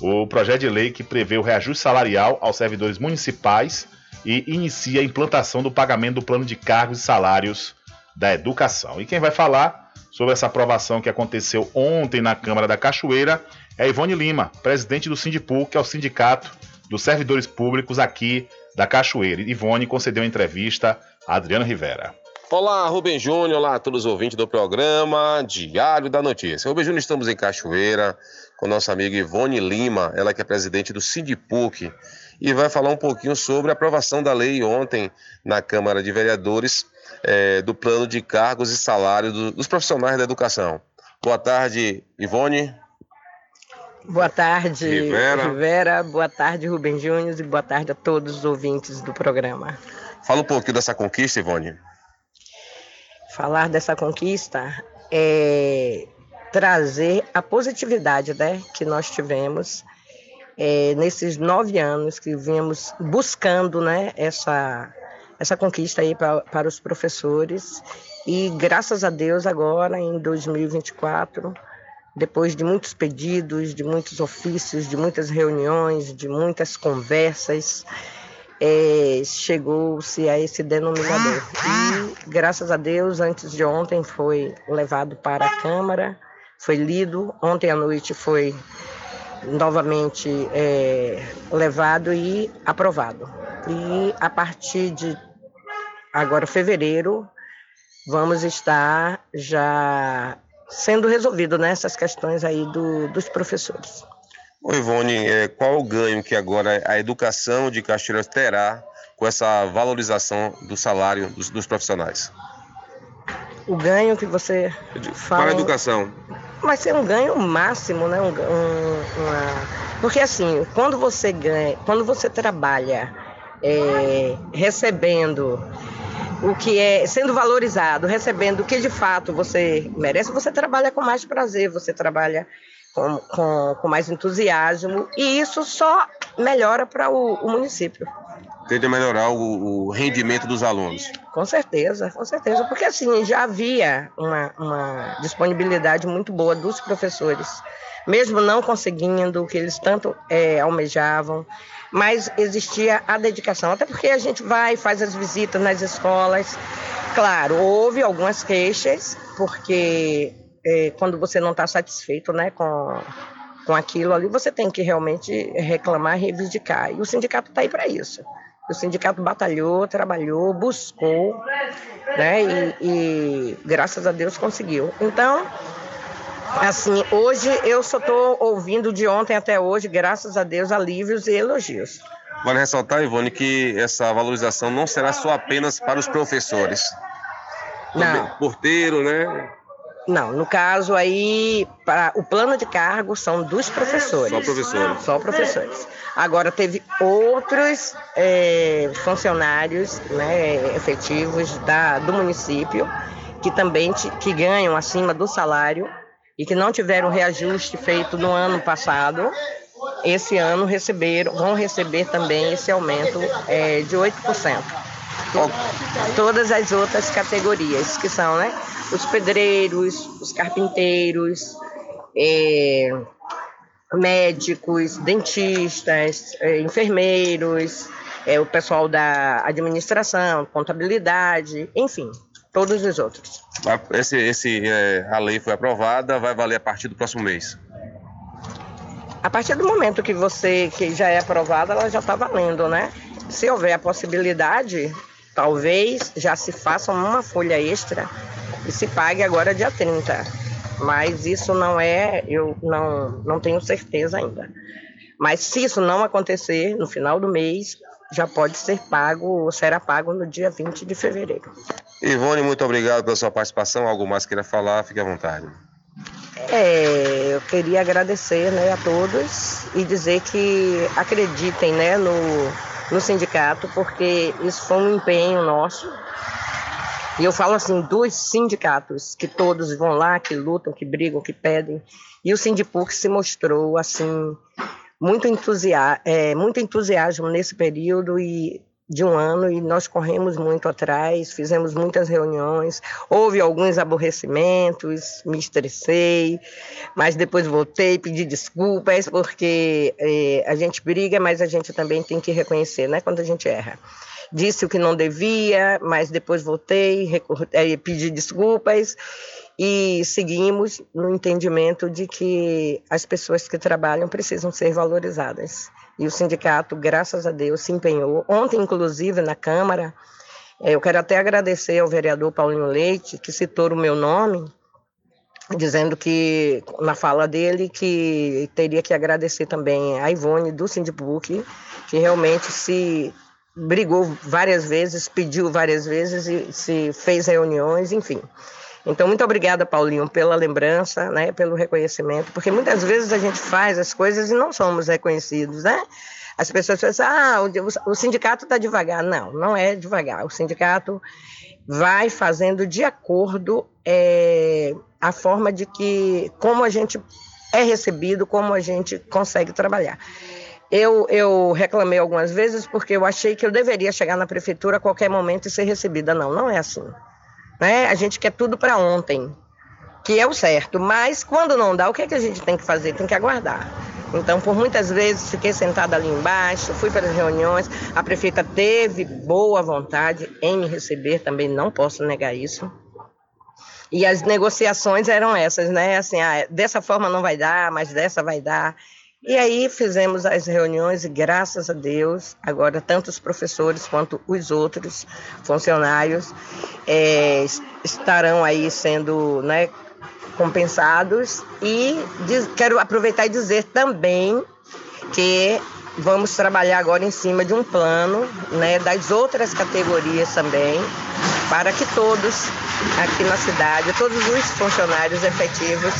o projeto de lei que prevê o reajuste salarial aos servidores municipais e inicia a implantação do pagamento do plano de cargos e salários da educação. E quem vai falar sobre essa aprovação que aconteceu ontem na Câmara da Cachoeira é Ivone Lima, presidente do Sindipu, que é o sindicato dos servidores públicos aqui da Cachoeira. Ivone concedeu entrevista a Adriano Rivera. Olá, Rubem Júnior, olá a todos os ouvintes do programa Diário da Notícia. Rubem Júnior, estamos em Cachoeira com nossa amiga Ivone Lima, ela que é presidente do Sindipuc, e vai falar um pouquinho sobre a aprovação da lei ontem na Câmara de Vereadores é, do plano de cargos e salários do, dos profissionais da educação. Boa tarde, Ivone. Boa tarde, Rivera. Rivera. Boa tarde, Rubem Júnior. E boa tarde a todos os ouvintes do programa. Fala um pouquinho dessa conquista, Ivone. Falar dessa conquista é trazer a positividade né, que nós tivemos é, nesses nove anos que viemos buscando né, essa, essa conquista aí pra, para os professores. E graças a Deus, agora em 2024, depois de muitos pedidos, de muitos ofícios, de muitas reuniões, de muitas conversas, é, chegou-se a esse denominador. E graças a Deus, antes de ontem foi levado para a Câmara, foi lido, ontem à noite foi novamente é, levado e aprovado. E a partir de agora, fevereiro, vamos estar já sendo resolvido nessas né, questões aí do, dos professores. Ô Ivone, é, qual o ganho que agora a educação de Caxias terá com essa valorização do salário dos, dos profissionais? O ganho que você fala... Para a educação vai ser um ganho máximo, né? Um, um, uma... Porque assim, quando você ganha, quando você trabalha é, recebendo o que é sendo valorizado, recebendo o que de fato você merece, você trabalha com mais prazer, você trabalha com, com, com mais entusiasmo e isso só melhora para o, o, município. Tende a melhorar o, o, rendimento dos alunos. Com certeza, com certeza, porque assim já havia uma, uma disponibilidade muito boa dos professores, mesmo não conseguindo o que eles tanto é, almejavam, mas existia a dedicação, até porque a gente vai, faz as visitas nas escolas. Claro, houve algumas queixas, porque é, quando você não está satisfeito né, com, com aquilo ali, você tem que realmente reclamar, reivindicar. E o sindicato está aí para isso. O sindicato batalhou, trabalhou, buscou, né? E, e graças a Deus conseguiu. Então, assim, hoje eu só estou ouvindo de ontem até hoje, graças a Deus, alívios e elogios. Vale ressaltar, Ivone, que essa valorização não será só apenas para os professores. Não. Porteiro, né? Não, no caso aí, para o plano de cargo são dos professores. Só professores. Só professores. Agora teve outros é, funcionários né, efetivos da, do município que também te, que ganham acima do salário e que não tiveram reajuste feito no ano passado. Esse ano receberam, vão receber também esse aumento é, de 8%. Todas as outras categorias que são, né? os pedreiros, os carpinteiros, é, médicos, dentistas, é, enfermeiros, é, o pessoal da administração, contabilidade, enfim, todos os outros. Esse, esse, é, a lei foi aprovada, vai valer a partir do próximo mês? A partir do momento que você que já é aprovada, ela já está valendo, né? Se houver a possibilidade, talvez já se faça uma folha extra e se pague agora dia 30. Mas isso não é, eu não, não tenho certeza ainda. Mas se isso não acontecer no final do mês, já pode ser pago ou será pago no dia 20 de fevereiro. Ivone, muito obrigado pela sua participação. Algo mais queira falar, fique à vontade. É, eu queria agradecer né, a todos e dizer que acreditem né, no, no sindicato, porque isso foi um empenho nosso e eu falo assim, dos sindicatos, que todos vão lá, que lutam, que brigam, que pedem. E o Sindipuc se mostrou, assim, muito, entusia é, muito entusiasmo nesse período e de um ano e nós corremos muito atrás, fizemos muitas reuniões, houve alguns aborrecimentos, me estressei, mas depois voltei, pedi desculpas, porque é, a gente briga, mas a gente também tem que reconhecer, né, quando a gente erra disse o que não devia, mas depois voltei, é, pedi desculpas e seguimos no entendimento de que as pessoas que trabalham precisam ser valorizadas. E o sindicato, graças a Deus, se empenhou. Ontem, inclusive, na Câmara, é, eu quero até agradecer ao vereador Paulinho Leite, que citou o meu nome, dizendo que, na fala dele, que teria que agradecer também a Ivone do Sindipuk, que realmente se brigou várias vezes, pediu várias vezes e se fez reuniões, enfim. Então, muito obrigada, Paulinho, pela lembrança, né, pelo reconhecimento, porque muitas vezes a gente faz as coisas e não somos reconhecidos, né? As pessoas pensam, ah, o, sindicato está devagar. Não, não é devagar. O sindicato vai fazendo de acordo é, a forma de que, como a gente é recebido, como a gente consegue trabalhar. Eu, eu reclamei algumas vezes porque eu achei que eu deveria chegar na prefeitura a qualquer momento e ser recebida. Não, não é assim. Né? A gente quer tudo para ontem, que é o certo. Mas quando não dá, o que, é que a gente tem que fazer? Tem que aguardar. Então, por muitas vezes, fiquei sentada ali embaixo, fui para as reuniões. A prefeita teve boa vontade em me receber, também não posso negar isso. E as negociações eram essas, né? Assim, ah, dessa forma não vai dar, mas dessa vai dar. E aí fizemos as reuniões e graças a Deus, agora tanto os professores quanto os outros funcionários é, estarão aí sendo né, compensados. E diz, quero aproveitar e dizer também que vamos trabalhar agora em cima de um plano né, das outras categorias também, para que todos aqui na cidade, todos os funcionários efetivos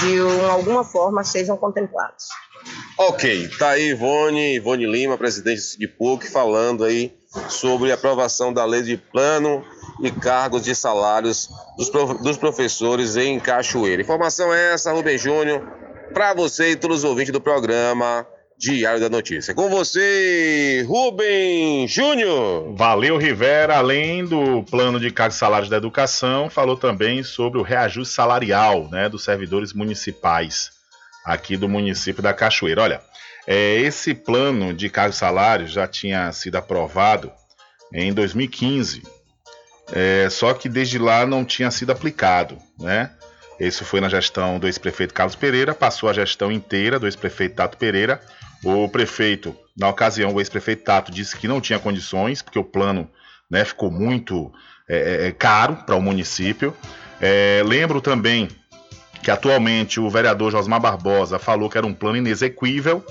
de um, alguma forma sejam contemplados. Ok, tá aí Ivone, Ivone Lima, presidente de PUC, falando aí sobre a aprovação da lei de plano e cargos de salários dos, prof- dos professores em Cachoeira. Informação essa, Rubem Júnior, para você e todos os ouvintes do programa Diário da Notícia. Com você, Rubem Júnior. Valeu, Rivera. Além do plano de cargos salários da educação, falou também sobre o reajuste salarial né, dos servidores municipais aqui do município da Cachoeira. Olha, é, esse plano de cargos salários já tinha sido aprovado em 2015, é, só que desde lá não tinha sido aplicado, né? Isso foi na gestão do ex-prefeito Carlos Pereira, passou a gestão inteira do ex-prefeito Tato Pereira. O prefeito, na ocasião, o ex-prefeito Tato disse que não tinha condições, porque o plano né, ficou muito é, é, caro para o município. É, lembro também que atualmente o vereador Josmar Barbosa falou que era um plano inexequível,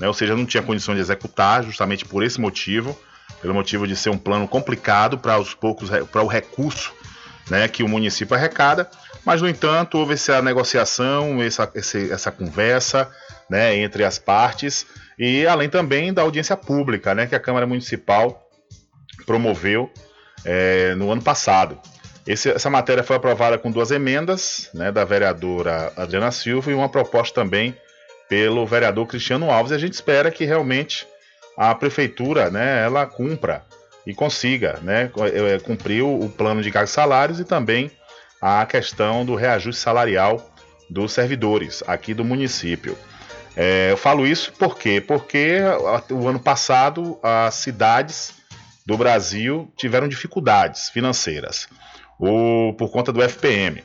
né, ou seja, não tinha condições de executar, justamente por esse motivo, pelo motivo de ser um plano complicado para os poucos para o recurso né, que o município arrecada. Mas, no entanto, houve essa negociação, essa, essa conversa né, entre as partes, e além também da audiência pública né, que a Câmara Municipal promoveu é, no ano passado. Esse, essa matéria foi aprovada com duas emendas né, da vereadora Adriana Silva e uma proposta também pelo vereador Cristiano Alves. E a gente espera que realmente a prefeitura né, ela cumpra e consiga né, cumprir o plano de e salários e também a questão do reajuste salarial dos servidores aqui do município. É, eu falo isso por quê? Porque o ano passado as cidades do Brasil tiveram dificuldades financeiras o, por conta do FPM.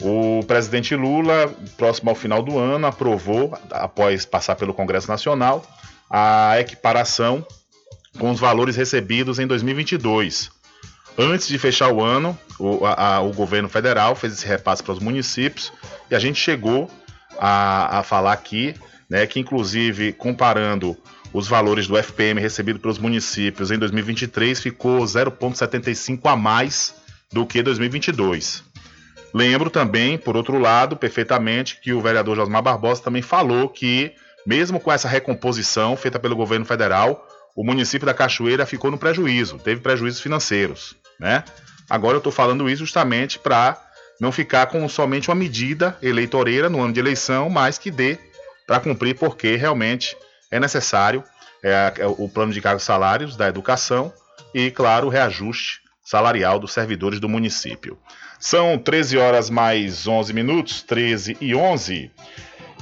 O presidente Lula, próximo ao final do ano, aprovou, após passar pelo Congresso Nacional, a equiparação com os valores recebidos em 2022. Antes de fechar o ano, o, a, o governo federal fez esse repasse para os municípios e a gente chegou a, a falar aqui né, que, inclusive, comparando os valores do FPM recebido pelos municípios em 2023, ficou 0,75 a mais do que 2022. Lembro também, por outro lado, perfeitamente, que o vereador Josmar Barbosa também falou que, mesmo com essa recomposição feita pelo governo federal, o município da Cachoeira ficou no prejuízo, teve prejuízos financeiros. Né? Agora eu estou falando isso justamente para não ficar com somente uma medida eleitoreira no ano de eleição, mas que dê para cumprir, porque realmente é necessário é, o plano de cargos salários da educação e, claro, o reajuste salarial dos servidores do município. São 13 horas mais 11 minutos, 13 e 11.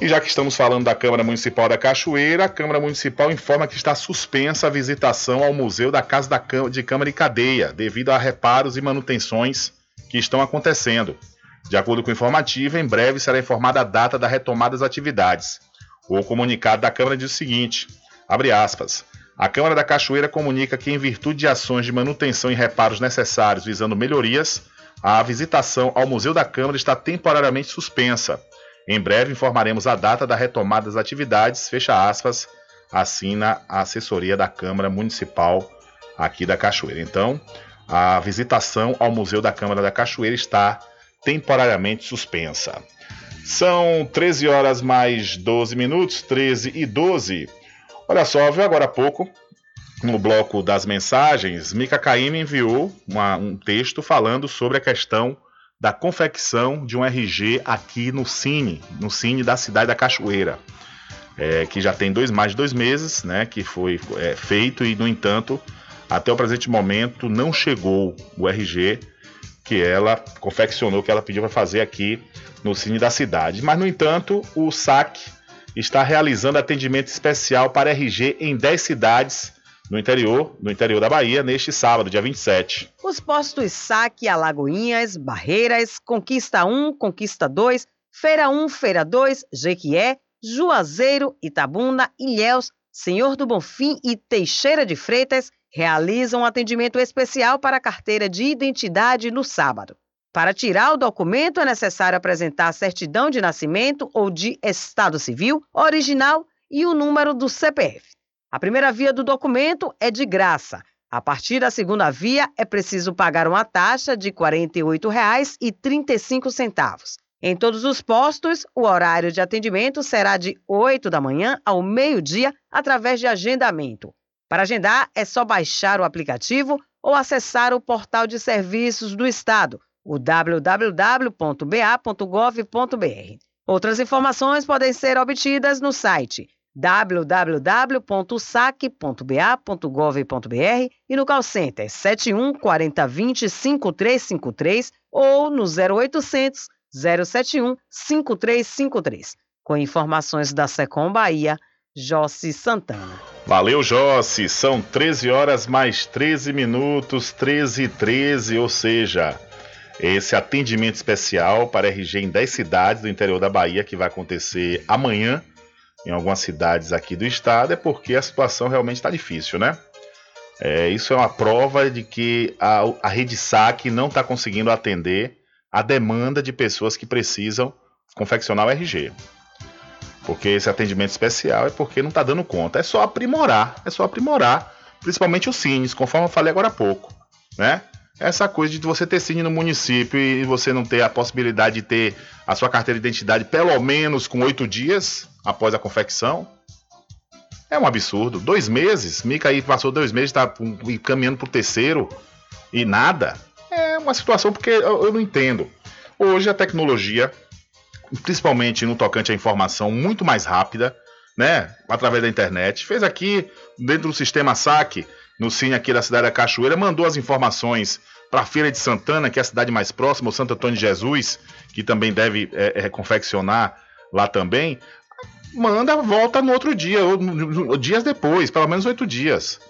E já que estamos falando da Câmara Municipal da Cachoeira, a Câmara Municipal informa que está suspensa a visitação ao Museu da Casa de Câmara e Cadeia, devido a reparos e manutenções que estão acontecendo. De acordo com o informativo, em breve será informada a data da retomada das atividades. O comunicado da Câmara diz o seguinte: abre aspas. A Câmara da Cachoeira comunica que, em virtude de ações de manutenção e reparos necessários visando melhorias, a visitação ao Museu da Câmara está temporariamente suspensa. Em breve informaremos a data da retomada das atividades, fecha aspas, assina a assessoria da Câmara Municipal aqui da Cachoeira. Então, a visitação ao Museu da Câmara da Cachoeira está temporariamente suspensa. São 13 horas mais 12 minutos, 13 e 12. Olha só, viu agora há pouco, no bloco das mensagens, Mika Caime enviou uma, um texto falando sobre a questão da confecção de um RG aqui no Cine, no Cine da cidade da Cachoeira, é, que já tem dois, mais de dois meses, né, que foi é, feito e, no entanto, até o presente momento não chegou o RG que ela confeccionou, que ela pediu para fazer aqui no Cine da cidade. Mas, no entanto, o SAC está realizando atendimento especial para RG em 10 cidades no interior, no interior da Bahia, neste sábado, dia 27. Os postos Saque, Alagoinhas, Barreiras, Conquista 1, Conquista 2, Feira 1, Feira 2, Jequié, Juazeiro, Itabuna, Ilhéus, Senhor do Bonfim e Teixeira de Freitas realizam um atendimento especial para a carteira de identidade no sábado. Para tirar o documento é necessário apresentar a certidão de nascimento ou de estado civil, original e o número do CPF. A primeira via do documento é de graça. A partir da segunda via, é preciso pagar uma taxa de R$ 48,35. Em todos os postos, o horário de atendimento será de 8 da manhã ao meio-dia através de agendamento. Para agendar, é só baixar o aplicativo ou acessar o portal de serviços do Estado, o www.ba.gov.br. Outras informações podem ser obtidas no site www.sac.ba.gov.br e no call center 71 40 20 5353 ou no 0800 071 5353. Com informações da Secom Bahia, Jossi Santana. Valeu, Jossi. São 13 horas mais 13 minutos, 13 e 13, ou seja, esse atendimento especial para RG em 10 cidades do interior da Bahia que vai acontecer amanhã em algumas cidades aqui do estado é porque a situação realmente está difícil, né? É, isso é uma prova de que a, a rede SAC não está conseguindo atender a demanda de pessoas que precisam confeccionar o RG. Porque esse atendimento especial é porque não está dando conta. É só aprimorar, é só aprimorar, principalmente os cines, conforme eu falei agora há pouco, né? Essa coisa de você ter cine no município e você não ter a possibilidade de ter a sua carteira de identidade pelo menos com oito dias após a confecção, é um absurdo. Dois meses, Mica aí passou dois meses, está caminhando para o terceiro e nada. É uma situação porque eu, eu não entendo. Hoje a tecnologia, principalmente no tocante à informação, muito mais rápida, né? Através da internet. Fez aqui, dentro do sistema SAC, no Cine aqui da cidade da Cachoeira, mandou as informações para a Feira de Santana, que é a cidade mais próxima, o Santo Antônio de Jesus, que também deve é, é, confeccionar lá também. Manda, volta no outro dia, ou, dias depois, pelo menos oito dias.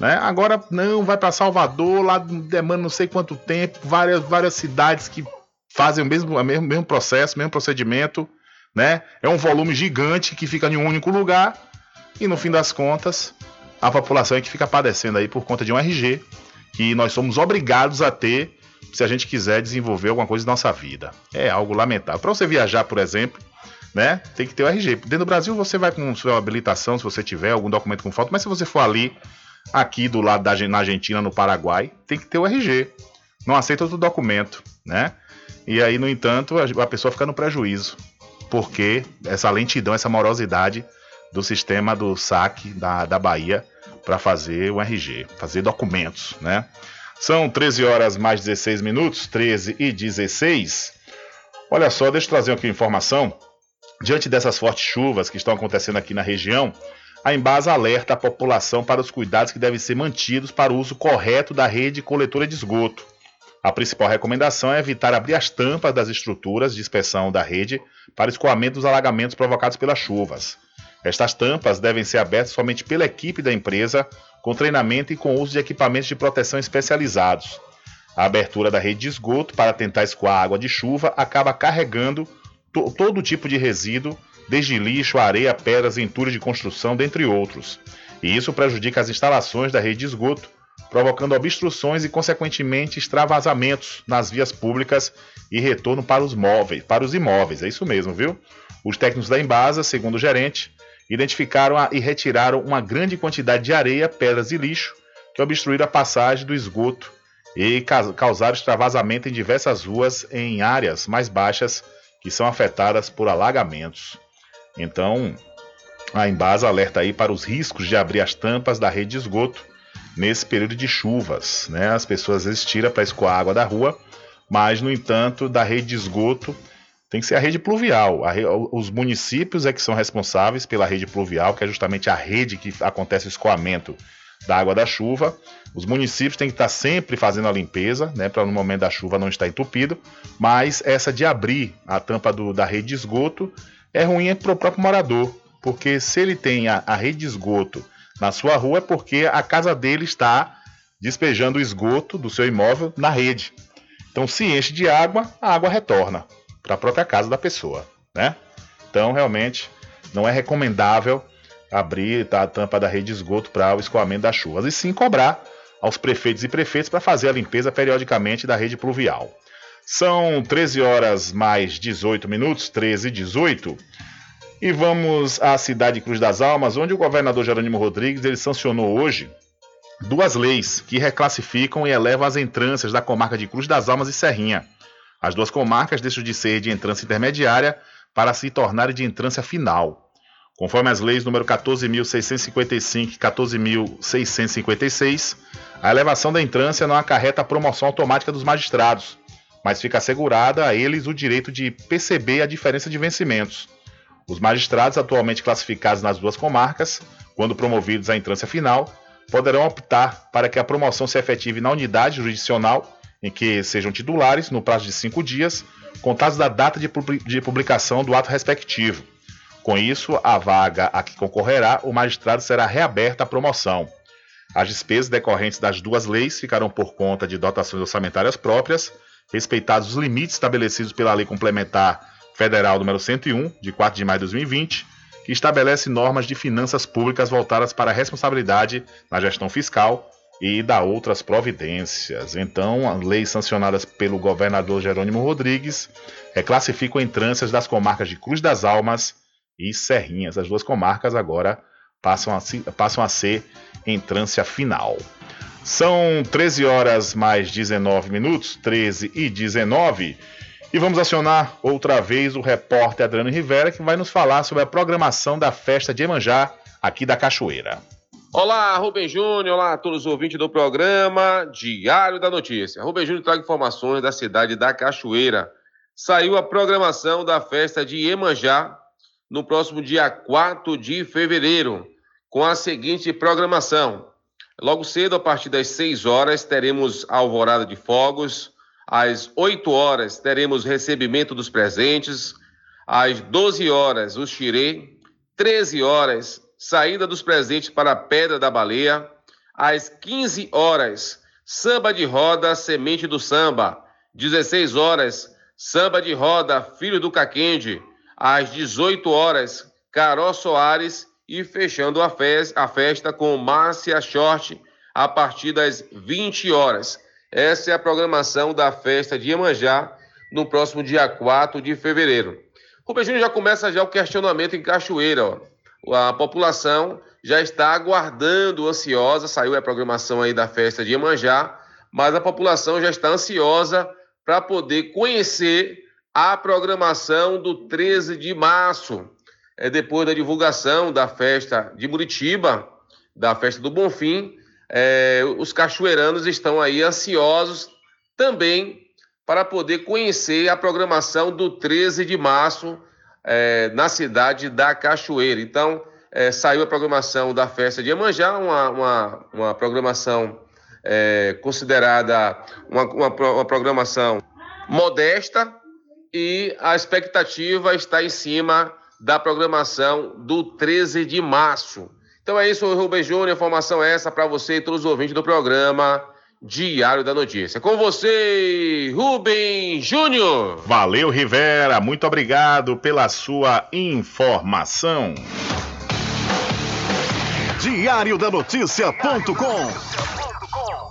Né? Agora não, vai para Salvador, lá demanda não sei quanto tempo, várias, várias cidades que fazem o mesmo, o mesmo, mesmo processo, mesmo procedimento. Né? É um volume gigante que fica em um único lugar e no fim das contas a população é que fica padecendo aí por conta de um RG que nós somos obrigados a ter se a gente quiser desenvolver alguma coisa na nossa vida. É algo lamentável. Para você viajar, por exemplo, né, tem que ter o RG. Dentro do Brasil você vai com sua habilitação, se você tiver algum documento com foto, mas se você for ali, aqui do lado da na Argentina, no Paraguai, tem que ter o RG. Não aceita outro documento, né? E aí, no entanto, a pessoa fica no prejuízo, porque essa lentidão, essa morosidade do sistema do saque da, da Bahia para fazer o RG, fazer documentos, né? São 13 horas mais 16 minutos, 13 e 16. Olha só, deixa eu trazer aqui uma informação. Diante dessas fortes chuvas que estão acontecendo aqui na região, a Embasa alerta a população para os cuidados que devem ser mantidos para o uso correto da rede coletora de esgoto. A principal recomendação é evitar abrir as tampas das estruturas de inspeção da rede para escoamento dos alagamentos provocados pelas chuvas. Estas tampas devem ser abertas somente pela equipe da empresa, com treinamento e com uso de equipamentos de proteção especializados. A abertura da rede de esgoto para tentar escoar água de chuva acaba carregando to todo tipo de resíduo, desde lixo, areia, pedras, entulhos de construção, dentre outros. E isso prejudica as instalações da rede de esgoto, provocando obstruções e, consequentemente, extravasamentos nas vias públicas e retorno para os móveis, para os imóveis. É isso mesmo, viu? Os técnicos da Embasa, segundo o gerente, identificaram e retiraram uma grande quantidade de areia, pedras e lixo que obstruíram a passagem do esgoto e causaram extravasamento em diversas ruas em áreas mais baixas que são afetadas por alagamentos. Então, a Embasa alerta aí para os riscos de abrir as tampas da rede de esgoto nesse período de chuvas. Né? As pessoas às vezes tiram para escoar água da rua, mas, no entanto, da rede de esgoto tem que ser a rede pluvial. A re... Os municípios é que são responsáveis pela rede pluvial, que é justamente a rede que acontece o escoamento da água da chuva. Os municípios têm que estar sempre fazendo a limpeza, né, para no momento da chuva não estar entupido. Mas essa de abrir a tampa do, da rede de esgoto é ruim para o próprio morador, porque se ele tem a, a rede de esgoto na sua rua é porque a casa dele está despejando o esgoto do seu imóvel na rede. Então, se enche de água, a água retorna para a própria casa da pessoa, né? Então, realmente, não é recomendável abrir a tampa da rede de esgoto para o escoamento das chuvas, e sim cobrar aos prefeitos e prefeitos para fazer a limpeza periodicamente da rede pluvial. São 13 horas mais 18 minutos, 13 e 18. E vamos à cidade de Cruz das Almas, onde o governador Jerônimo Rodrigues ele sancionou hoje duas leis que reclassificam e elevam as entrâncias da comarca de Cruz das Almas e Serrinha. As duas comarcas deixam de ser de entrância intermediária para se tornarem de entrância final. Conforme as leis número 14.655 e 14.656, a elevação da entrância não acarreta a promoção automática dos magistrados, mas fica assegurada a eles o direito de perceber a diferença de vencimentos. Os magistrados atualmente classificados nas duas comarcas, quando promovidos à entrância final, poderão optar para que a promoção se efetive na unidade jurisdicional em que sejam titulares no prazo de cinco dias, contados da data de publicação do ato respectivo. Com isso, a vaga a que concorrerá, o magistrado será reaberta à promoção. As despesas decorrentes das duas leis ficarão por conta de dotações orçamentárias próprias, respeitados os limites estabelecidos pela Lei Complementar Federal número 101, de 4 de maio de 2020, que estabelece normas de finanças públicas voltadas para a responsabilidade na gestão fiscal e da outras providências. Então, as leis sancionadas pelo governador Jerônimo Rodrigues reclassificam entrâncias das comarcas de Cruz das Almas e Serrinhas. As duas comarcas agora passam a, passam a ser entrância final. São 13 horas mais 19 minutos, 13 e 19. E vamos acionar outra vez o repórter Adriano Rivera, que vai nos falar sobre a programação da festa de Emanjá aqui da Cachoeira. Olá, Rubem Júnior, olá a todos os ouvintes do programa Diário da Notícia. Rubem Júnior traga informações da cidade da Cachoeira. Saiu a programação da festa de Iemanjá no próximo dia 4 de fevereiro, com a seguinte programação. Logo cedo, a partir das 6 horas, teremos a alvorada de fogos. Às 8 horas, teremos recebimento dos presentes. Às 12 horas, o xirê. 13 horas, saída dos presentes para a Pedra da Baleia. Às 15 horas, samba de roda, semente do samba. 16 horas, samba de roda, filho do Caquende. Às 18 horas, Carol Soares e fechando a, festa, com Márcia Short a partir das 20 horas. Essa é a programação da festa de Iemanjá no próximo dia 4 de fevereiro. Rubem Júnior já começa já o questionamento em Cachoeira. Ó a população já está aguardando, ansiosa, saiu a programação aí da festa de Iemanjá, mas a população já está ansiosa para poder conhecer a programação do 13 de março, é depois da divulgação da festa de Muritiba, da festa do Bonfim, é, os cachoeiranos estão aí ansiosos também para poder conhecer a programação do 13 de março, é, na cidade da Cachoeira. Então, é, saiu a programação da festa de Iemanjá, uma, uma, uma programação é, considerada uma, uma, uma programação modesta e a expectativa está em cima da programação do 13 de março. Então é isso, Rubem Júnior. Informação é essa para você e todos os ouvintes do programa. Diário da Notícia. Com você, Rubem Júnior. Valeu, Rivera. Muito obrigado pela sua informação. Diário da Notícia.com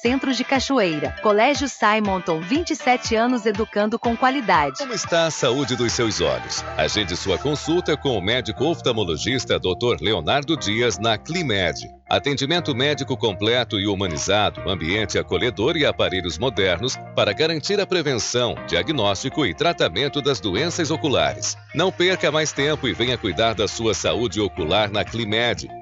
Centro de Cachoeira. Colégio Simonton, 27 anos educando com qualidade. Como está a saúde dos seus olhos? Agende sua consulta com o médico oftalmologista Dr. Leonardo Dias na Climed. Atendimento médico completo e humanizado, ambiente acolhedor e aparelhos modernos para garantir a prevenção, diagnóstico e tratamento das doenças oculares. Não perca mais tempo e venha cuidar da sua saúde ocular na Climed.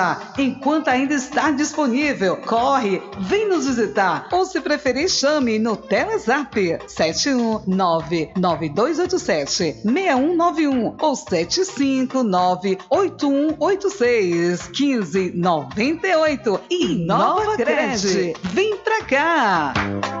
enquanto ainda está disponível. Corre, vem nos visitar ou se preferir chame no Telezap 7199287 6191 ou 7598186 1598 e Nova Cred. Vem pra cá!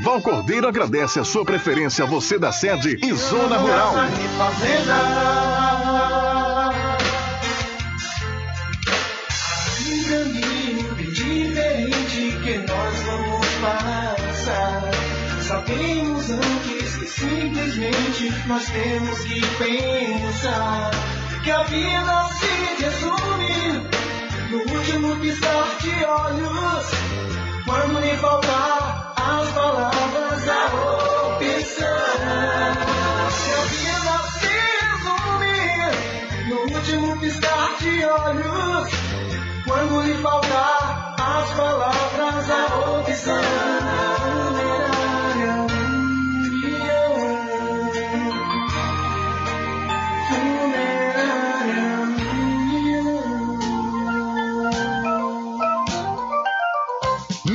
Val Cordeiro agradece a sua preferência, você da sede e Zona Rural. Sabemos antes que simplesmente nós temos que pensar que a vida se resume no último piscar de olhos. Quando lhe faltar as palavras, a opção. Que a vida se resume no último piscar de olhos. Quando lhe faltar as palavras, a opção.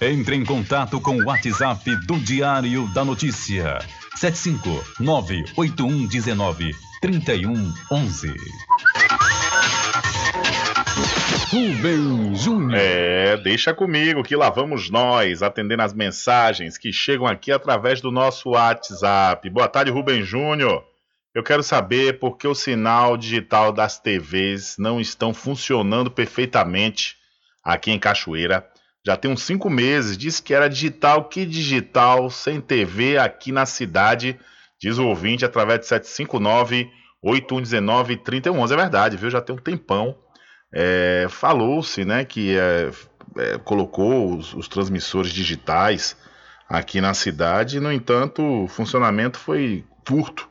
Entre em contato com o WhatsApp do Diário da Notícia. 759-8119-3111. Rubem Júnior. É, deixa comigo que lá vamos nós, atendendo as mensagens que chegam aqui através do nosso WhatsApp. Boa tarde, Rubem Júnior. Eu quero saber por que o sinal digital das TVs não estão funcionando perfeitamente aqui em Cachoeira. Já tem uns cinco meses, disse que era digital, que digital, sem TV aqui na cidade, diz o ouvinte através de 759 8119 3111. É verdade, viu? Já tem um tempão. É, Falou-se, né, que é, é, colocou os, os transmissores digitais aqui na cidade, no entanto, o funcionamento foi curto,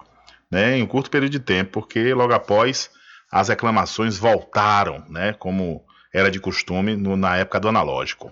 né, em um curto período de tempo, porque logo após as reclamações voltaram, né, como era de costume no- na época do analógico.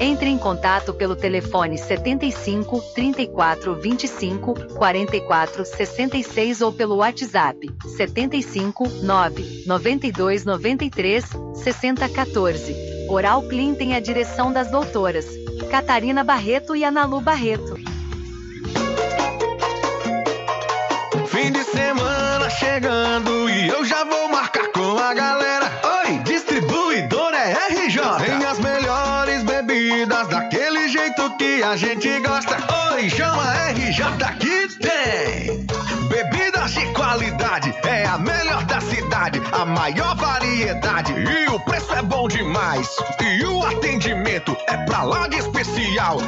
Entre em contato pelo telefone 75 34 25 44 66 ou pelo WhatsApp 75 9 92 93 60 14. Oral Clean tem a direção das doutoras Catarina Barreto e Analu Barreto. Fim de semana chegando e eu já vou marcar com a galera. Oi, distribuidora é RJ. Tem as que a gente gosta. Oi, chama RJ que tem. Bebidas de qualidade, é a melhor da cidade, a maior variedade e o preço é bom demais. E o atendimento é pra lá de especial.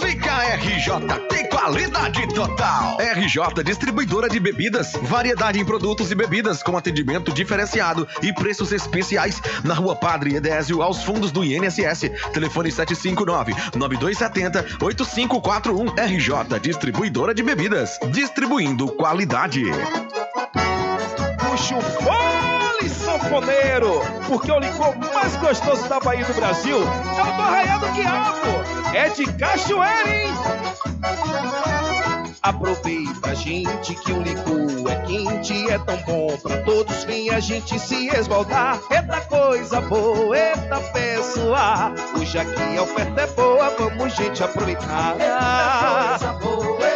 Vem cá, RJ, tem qualidade total. RJ, distribuidora de bebidas, variedade em produtos e bebidas com atendimento diferenciado e preços especiais na Rua Padre Edésio, aos fundos do INSS. Telefone 759-9270-8541. RJ, distribuidora de bebidas, distribuindo qualidade. Puxa o fole, sanfoneiro, porque o licor mais gostoso da Bahia do Brasil é o do Arraial do Quiabo. É de cachoeira, hein? Aproveita, gente, que o licor é quente, é tão bom pra todos. Vem a gente se esbaldar. Eita coisa boa, eita pessoa. Hoje aqui a oferta é boa, vamos, gente, aproveitar. Eita coisa boa,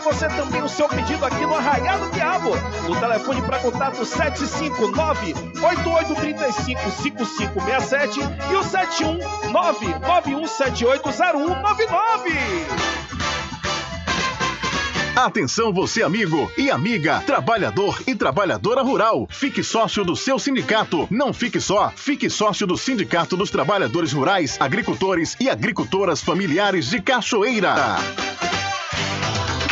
Faça você também o seu pedido aqui no Arraial do Diabo. O telefone para contato 759-8835-5567 e o 719-9178-0199. Atenção você amigo e amiga, trabalhador e trabalhadora rural. Fique sócio do seu sindicato. Não fique só, fique sócio do Sindicato dos Trabalhadores Rurais, Agricultores e Agricultoras Familiares de Cachoeira.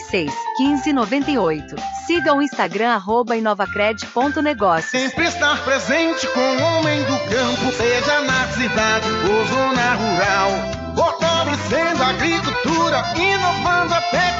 86 15 98. Siga o Instagram arroba inovacred.negócios. Sempre estar presente com o homem do campo, seja na cidade ou zona rural. Fortalecendo a agricultura, inovando a pecuária,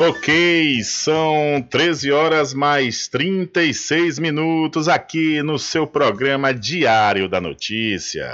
Ok, são 13 horas mais 36 minutos aqui no seu programa Diário da Notícia.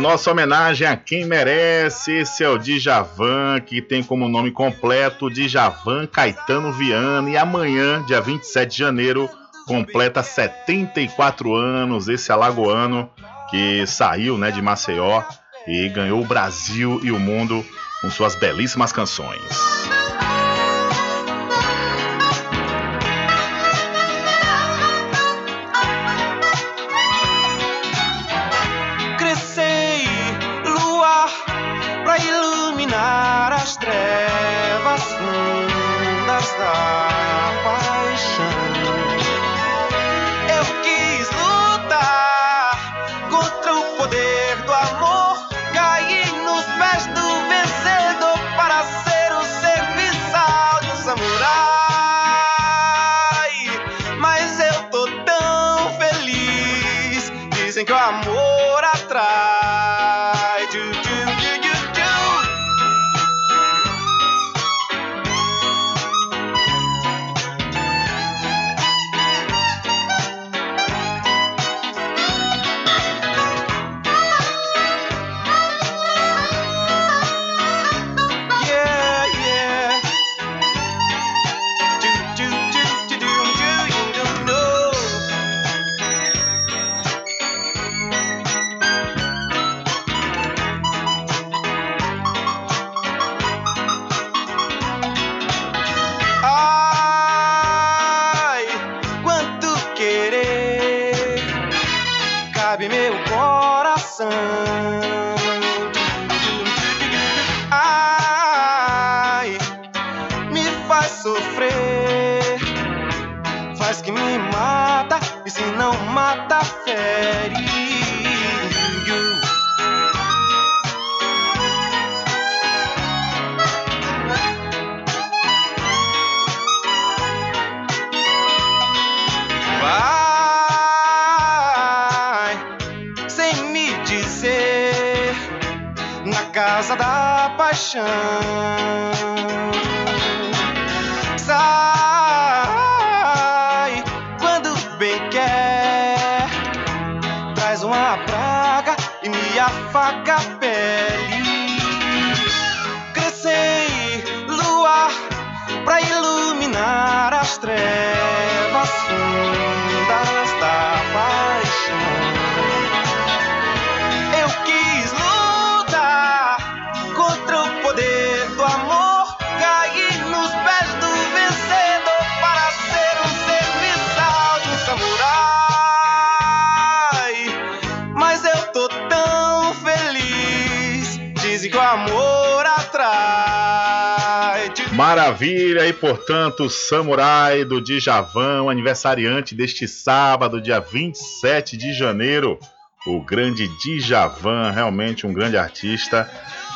Nossa homenagem a quem merece. Esse é o Djavan, que tem como nome completo Djavan Caetano Viana. E amanhã, dia 27 de janeiro, completa 74 anos. Esse alagoano que saiu né, de Maceió e ganhou o Brasil e o mundo com suas belíssimas canções. sun. Paixão. Sai quando bem quer, traz uma praga e me afaga Maravilha! E portanto, Samurai do Djavan, aniversariante deste sábado, dia 27 de janeiro. O grande Djavan, realmente um grande artista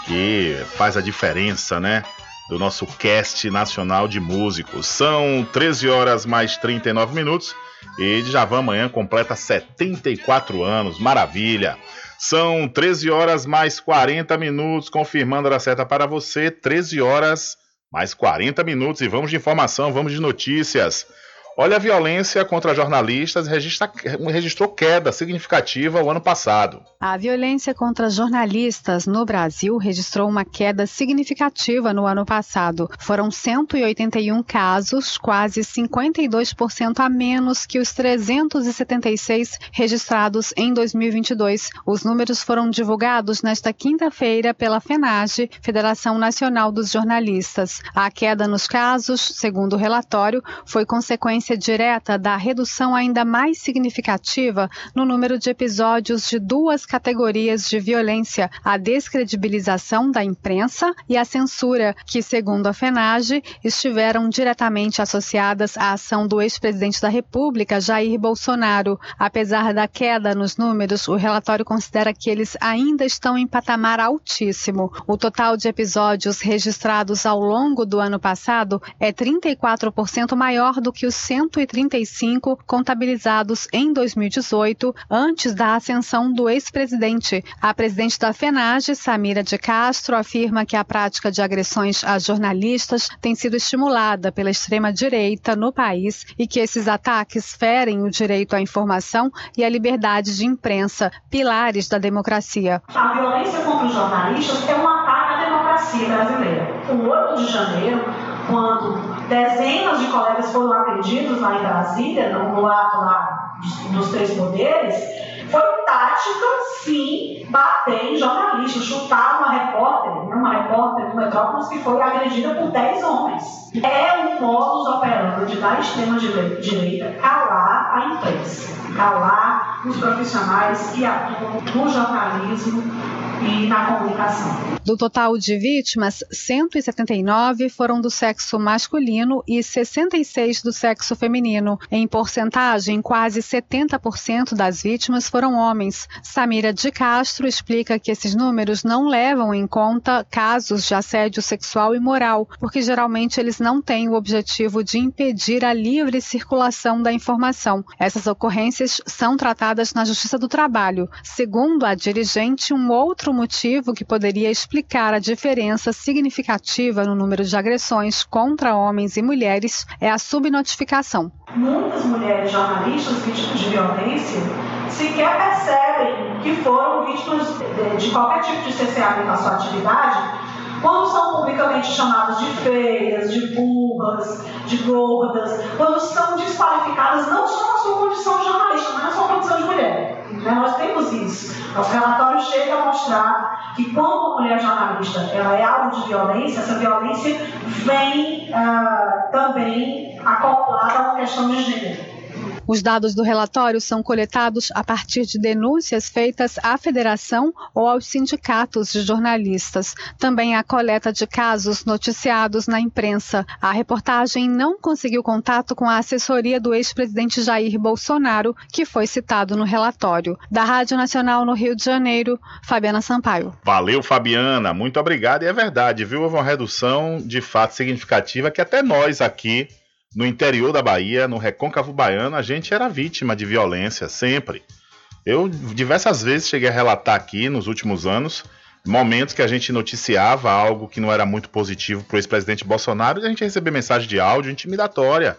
que faz a diferença, né? Do nosso cast nacional de músicos. São 13 horas mais 39 minutos e Djavan amanhã completa 74 anos. Maravilha! São 13 horas mais 40 minutos, confirmando a certa para você. 13 horas mais 40 minutos e vamos de informação, vamos de notícias. Olha, a violência contra jornalistas registra, registrou queda significativa o ano passado. A violência contra jornalistas no Brasil registrou uma queda significativa no ano passado. Foram 181 casos, quase 52% a menos que os 376 registrados em 2022. Os números foram divulgados nesta quinta-feira pela FENAGE, Federação Nacional dos Jornalistas. A queda nos casos, segundo o relatório, foi consequência direta da redução ainda mais significativa no número de episódios de duas categorias de violência: a descredibilização da imprensa e a censura, que, segundo a FENAGE, estiveram diretamente associadas à ação do ex-presidente da República, Jair Bolsonaro. Apesar da queda nos números, o relatório considera que eles ainda estão em patamar altíssimo. O total de episódios registrados ao longo do ano passado é 34% maior do que os 135 contabilizados em 2018, antes da ascensão do ex-presidente. A presidente da FENAGE, Samira de Castro, afirma que a prática de agressões a jornalistas tem sido estimulada pela extrema-direita no país e que esses ataques ferem o direito à informação e à liberdade de imprensa, pilares da democracia. A violência contra os jornalistas é um ataque à democracia brasileira. O 8 de janeiro, quando dezenas de colegas foram agredidos lá em Brasília, no, ato lá dos, três poderes, foi tática, sim, bater em jornalistas, chutar uma repórter, uma repórter do Metrópolis que foi agredida por 10 homens. É um modus operandi da extrema-direita calar a imprensa, calar os profissionais que atuam no jornalismo e na comunicação. Do total de vítimas, 179 foram do sexo masculino e 66 do sexo feminino. Em porcentagem, quase 70% das vítimas foram homens. Samira de Castro explica que esses números não levam em conta casos de assédio sexual e moral, porque geralmente eles não têm o objetivo de impedir a livre circulação da informação. Essas ocorrências são tratadas na Justiça do Trabalho. Segundo a dirigente, um outro motivo que poderia explicar a diferença significativa no número de agressões contra homens e mulheres é a subnotificação. Muitas mulheres jornalistas vítimas de violência sequer percebem que foram vítimas de, qualquer tipo de cerceamento na sua atividade quando são publicamente chamadas de feias, de burras, de gordas, quando são desqualificadas não só na sua condição de jornalista, mas na sua condição de mulher. Né? Nós temos isso. Nosso relatório chega a mostrar que quando uma mulher jornalista ela é alvo de violência, essa violência vem uh, também acoplada a uma questão de gênero. Os dados do relatório são coletados a partir de denúncias feitas à federação ou aos sindicatos de jornalistas. Também há coleta de casos noticiados na imprensa. A reportagem não conseguiu contato com a assessoria do ex-presidente Jair Bolsonaro, que foi citado no relatório. Da Rádio Nacional no Rio de Janeiro, Fabiana Sampaio. Valeu, Fabiana. Muito obrigado. E é verdade, viu? Houve uma redução de fato significativa que até nós aqui no interior da Bahia, no recôncavo baiano, a gente era vítima de violência, sempre. Eu diversas vezes cheguei a relatar aqui nos últimos anos momentos que a gente noticiava algo que não era muito positivo para o ex-presidente Bolsonaro e a gente recebia mensagem de áudio intimidatória.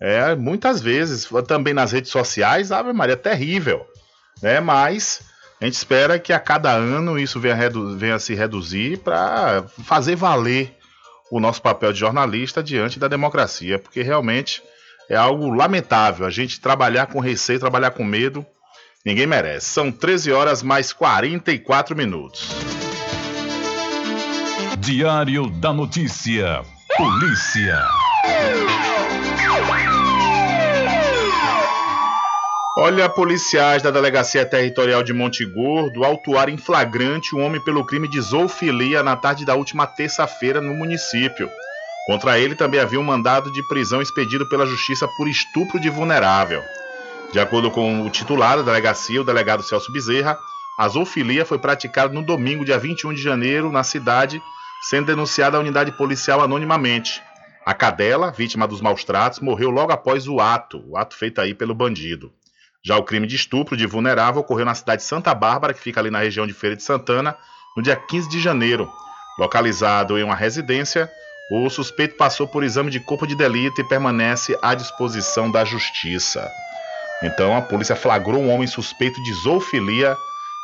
É, muitas vezes, também nas redes sociais, Ave Maria, é terrível. Né? Mas a gente espera que a cada ano isso venha, venha se reduzir para fazer valer o nosso papel de jornalista diante da democracia, porque realmente é algo lamentável a gente trabalhar com receio, trabalhar com medo. Ninguém merece. São 13 horas mais 44 minutos. Diário da Notícia. Polícia. Olha, policiais da Delegacia Territorial de Monte Gordo autuaram em flagrante um homem pelo crime de zoofilia na tarde da última terça-feira no município. Contra ele também havia um mandado de prisão expedido pela Justiça por estupro de vulnerável. De acordo com o titular da delegacia, o delegado Celso Bezerra, a zoofilia foi praticada no domingo, dia 21 de janeiro, na cidade, sendo denunciada à unidade policial anonimamente. A cadela, vítima dos maus tratos, morreu logo após o ato, o ato feito aí pelo bandido. Já o crime de estupro de vulnerável ocorreu na cidade de Santa Bárbara, que fica ali na região de Feira de Santana, no dia 15 de janeiro. Localizado em uma residência, o suspeito passou por exame de corpo de delito e permanece à disposição da justiça. Então a polícia flagrou um homem suspeito de zoofilia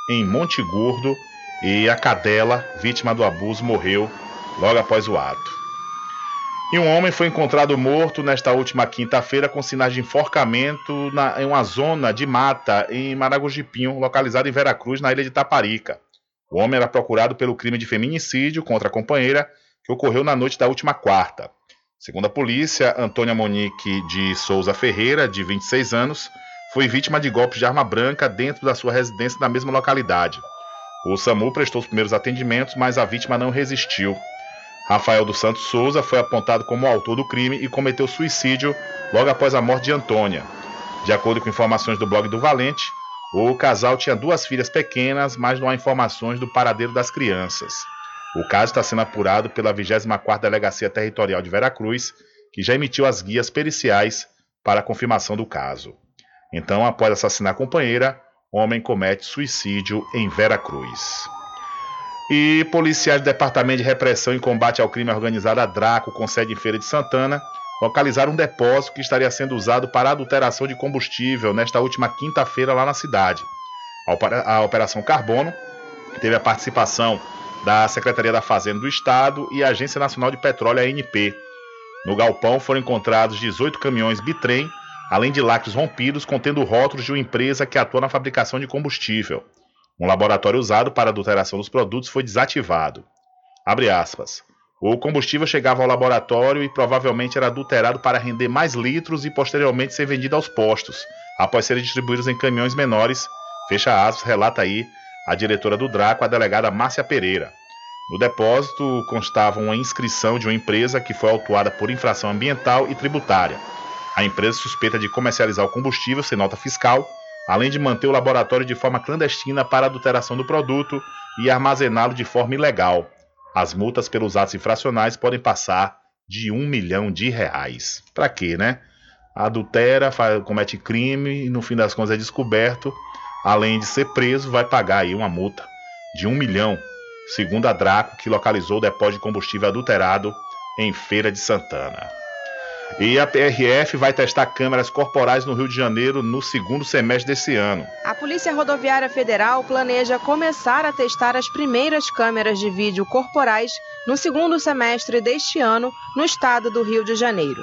em Monte Gordo e a cadela, vítima do abuso, morreu logo após o ato. E um homem foi encontrado morto nesta última quinta-feira com sinais de enforcamento na, em uma zona de mata em Maragogipinho, localizada em Veracruz, na ilha de Taparica. O homem era procurado pelo crime de feminicídio contra a companheira, que ocorreu na noite da última quarta. Segundo a polícia, Antônia Monique de Souza Ferreira, de 26 anos, foi vítima de golpes de arma branca dentro da sua residência na mesma localidade. O SAMU prestou os primeiros atendimentos, mas a vítima não resistiu. Rafael dos Santos Souza foi apontado como autor do crime e cometeu suicídio logo após a morte de Antônia. De acordo com informações do blog do Valente, o casal tinha duas filhas pequenas, mas não há informações do paradeiro das crianças. O caso está sendo apurado pela 24ª Delegacia Territorial de Veracruz, que já emitiu as guias periciais para a confirmação do caso. Então, após assassinar a companheira, homem comete suicídio em Veracruz. E policiais do Departamento de Repressão e Combate ao Crime Organizado, a Draco, com sede em Feira de Santana, localizaram um depósito que estaria sendo usado para adulteração de combustível nesta última quinta-feira lá na cidade. A Operação Carbono teve a participação da Secretaria da Fazenda do Estado e a Agência Nacional de Petróleo, ANP. No galpão foram encontrados 18 caminhões bitrem, além de lacres rompidos contendo rótulos de uma empresa que atua na fabricação de combustível. Um laboratório usado para adulteração dos produtos foi desativado. O combustível chegava ao laboratório e provavelmente era adulterado para render mais litros e posteriormente ser vendido aos postos, após serem distribuídos em caminhões menores. Fecha aspas, relata aí a diretora do Draco, a delegada Márcia Pereira. No depósito constava uma inscrição de uma empresa que foi autuada por infração ambiental e tributária. A empresa suspeita de comercializar o combustível sem nota fiscal, além de manter o laboratório de forma clandestina para adulteração do produto e armazená-lo de forma ilegal. As multas pelos atos infracionais podem passar de um milhão de reais. Para quê, né? Adultera, faz, comete crime e no fim das contas é descoberto. Além de ser preso, vai pagar aí uma multa de um milhão, segundo a Draco, que localizou o depósito de combustível adulterado em Feira de Santana. E a PRF vai testar câmeras corporais no Rio de Janeiro no segundo semestre desse ano. A Polícia Rodoviária Federal planeja começar a testar as primeiras câmeras de vídeo corporais no segundo semestre deste ano no estado do Rio de Janeiro.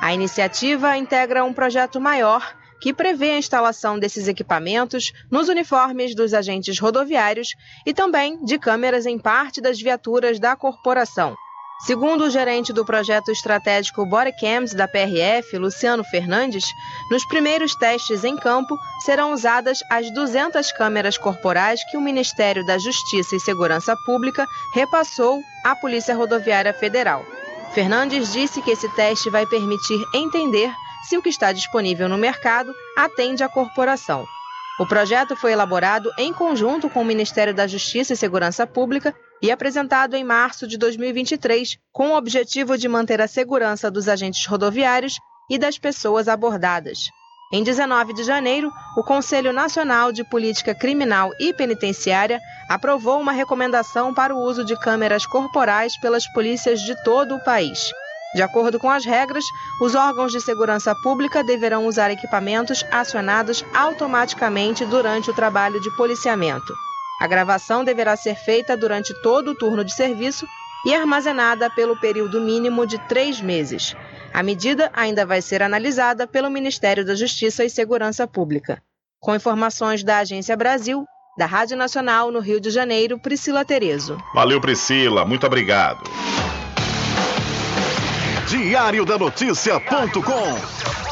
A iniciativa integra um projeto maior que prevê a instalação desses equipamentos nos uniformes dos agentes rodoviários e também de câmeras em parte das viaturas da corporação. Segundo o gerente do projeto estratégico Bodycams da PRF, Luciano Fernandes, nos primeiros testes em campo serão usadas as 200 câmeras corporais que o Ministério da Justiça e Segurança Pública repassou à Polícia Rodoviária Federal. Fernandes disse que esse teste vai permitir entender se o que está disponível no mercado atende à corporação. O projeto foi elaborado em conjunto com o Ministério da Justiça e Segurança Pública e apresentado em março de 2023, com o objetivo de manter a segurança dos agentes rodoviários e das pessoas abordadas. Em 19 de janeiro, o Conselho Nacional de Política Criminal e Penitenciária aprovou uma recomendação para o uso de câmeras corporais pelas polícias de todo o país. De acordo com as regras, os órgãos de segurança pública deverão usar equipamentos acionados automaticamente durante o trabalho de policiamento. A gravação deverá ser feita durante todo o turno de serviço e armazenada pelo período mínimo de três meses. A medida ainda vai ser analisada pelo Ministério da Justiça e Segurança Pública. Com informações da Agência Brasil, da Rádio Nacional no Rio de Janeiro, Priscila Terezo. Valeu, Priscila. Muito obrigado. Diário da Notícia.com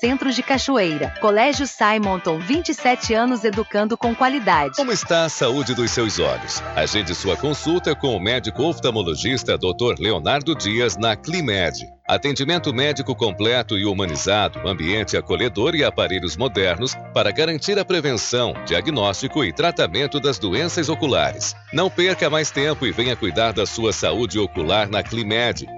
Centro de Cachoeira. Colégio Simonton, 27 anos educando com qualidade. Como está a saúde dos seus olhos? Agende sua consulta com o médico oftalmologista Dr. Leonardo Dias na Climed. Atendimento médico completo e humanizado, ambiente acolhedor e aparelhos modernos para garantir a prevenção, diagnóstico e tratamento das doenças oculares. Não perca mais tempo e venha cuidar da sua saúde ocular na Climed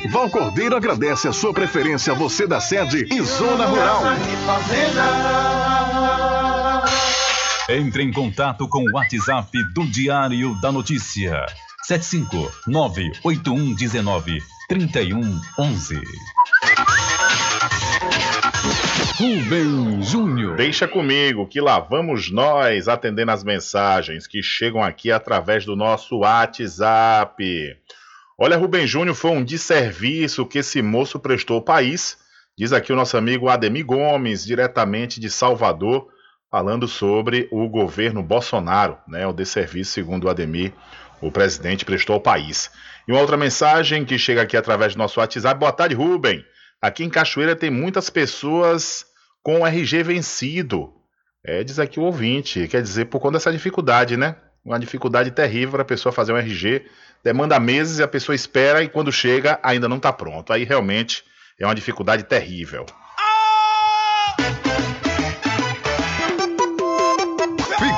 Val Cordeiro agradece a sua preferência, você da sede e Zona Rural. Entre em contato com o WhatsApp do Diário da Notícia. 759-8119-3111. Rubem Júnior. Deixa comigo que lá vamos nós atendendo as mensagens que chegam aqui através do nosso WhatsApp. Olha, Rubem Júnior, foi um desserviço que esse moço prestou ao país, diz aqui o nosso amigo Ademir Gomes, diretamente de Salvador, falando sobre o governo Bolsonaro, né? O desserviço, segundo o Ademir, o presidente prestou ao país. E uma outra mensagem que chega aqui através do nosso WhatsApp. Boa tarde, Rubem. Aqui em Cachoeira tem muitas pessoas com RG vencido. É, diz aqui o ouvinte. Quer dizer, por conta dessa dificuldade, né? Uma dificuldade terrível para a pessoa fazer um RG demanda meses e a pessoa espera e quando chega ainda não está pronto. Aí realmente é uma dificuldade terrível.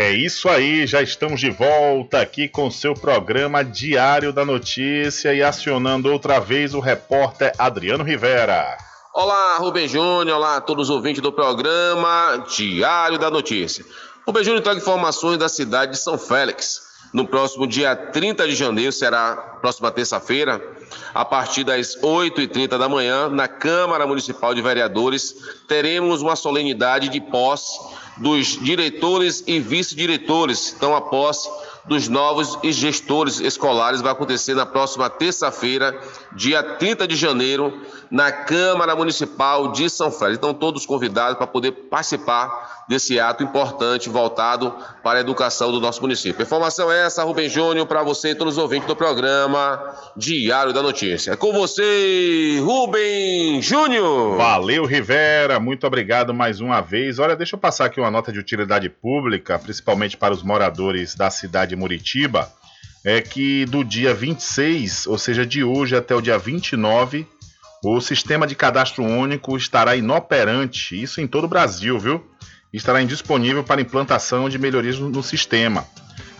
É isso aí, já estamos de volta aqui com seu programa Diário da Notícia e acionando outra vez o repórter Adriano Rivera. Olá, Rubem Júnior, olá a todos os ouvintes do programa Diário da Notícia. Rubem Júnior traga informações da cidade de São Félix. No próximo dia 30 de janeiro, será próxima terça-feira, a partir das 8h30 da manhã, na Câmara Municipal de Vereadores, teremos uma solenidade de posse dos diretores e vice-diretores. Então, a posse dos novos gestores escolares vai acontecer na próxima terça-feira, dia 30 de janeiro, na Câmara Municipal de São Félix. Então, todos convidados para poder participar desse ato importante voltado para a educação do nosso município. Informação essa, Rubem Júnior, para você e todos os ouvintes do programa Diário da Notícia. Com você, Rubem Júnior. Valeu, Rivera. Muito obrigado mais uma vez. Olha, deixa eu passar aqui uma nota de utilidade pública, principalmente para os moradores da cidade de Muritiba. É que do dia 26, ou seja, de hoje até o dia 29, o sistema de cadastro único estará inoperante, isso em todo o Brasil, viu? Estará indisponível para implantação de melhorias no, sistema.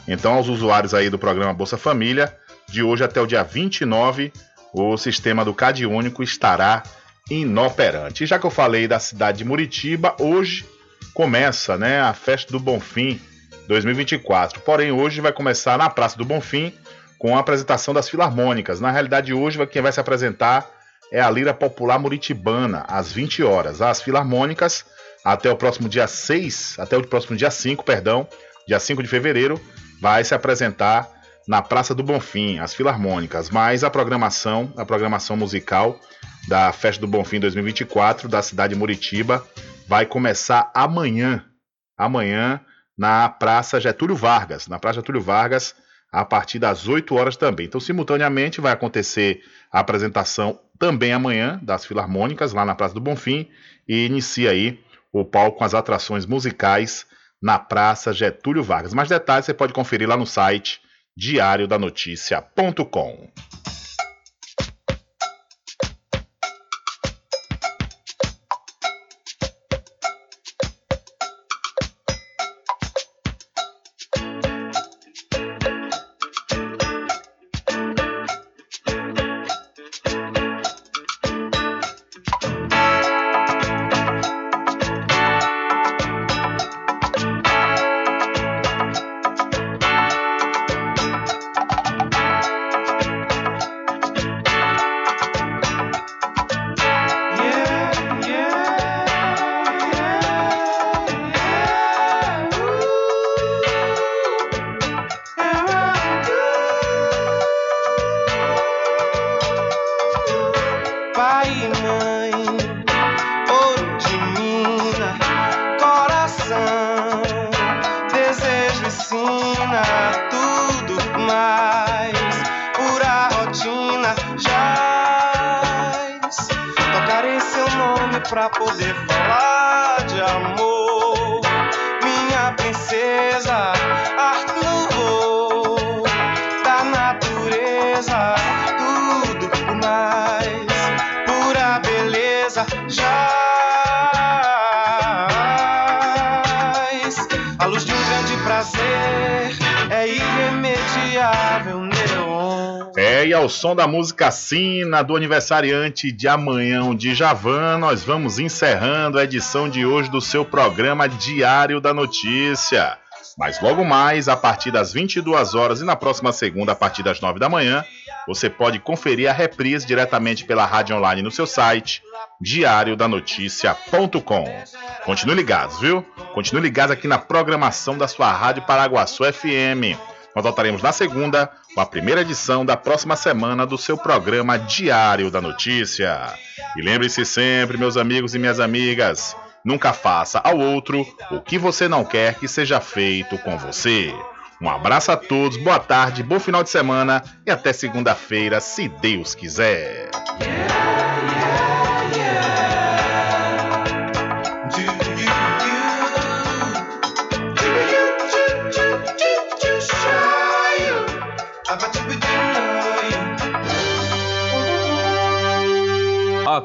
Então, aos usuários aí do programa Bolsa Família, de hoje até o dia 29, o sistema do CAD único estará inoperante. Já que eu falei da cidade de Muritiba, hoje começa né, a festa do Bonfim 2024. Porém, hoje vai começar na Praça do Bonfim com a apresentação das filarmônicas. Na realidade, hoje quem vai se apresentar é a Lira Popular Muritibana, às 20 horas. As filarmônicas, até o próximo dia 6, até o próximo dia 5, perdão, dia 5 de fevereiro, vai se apresentar na Praça do Bonfim, as filarmônicas, mas a programação, a programação musical da Festa do Bonfim 2024 da cidade de Muritiba vai começar amanhã. Amanhã na Praça Getúlio Vargas, na Praça Getúlio Vargas, a partir das 8 horas também. Então, simultaneamente vai acontecer a apresentação também amanhã das Filarmônicas lá na Praça do Bonfim e inicia aí o palco com as atrações musicais na Praça Getúlio Vargas. Mais detalhes você pode conferir lá no site diariodanoticia.com. som da música Sina, do aniversariante de amanhã, o Djavan, nós vamos encerrando a edição de hoje do seu programa Diário da Notícia. Mas logo mais, a partir das 22 horas e na próxima segunda, a partir das 9 da manhã, você pode conferir a reprise diretamente pela rádio online no seu site, diariodanoticia.com. Continue ligados, viu? Continue ligados aqui na programação da sua Rádio Paraguaçu FM. Nós voltaremos na segunda com a primeira edição da próxima semana do seu programa Diário da Notícia. E lembre-se sempre, meus amigos e minhas amigas, nunca faça ao outro o que você não quer que seja feito com você. Um abraço a todos, boa tarde, bom final de semana e até segunda-feira, se Deus quiser.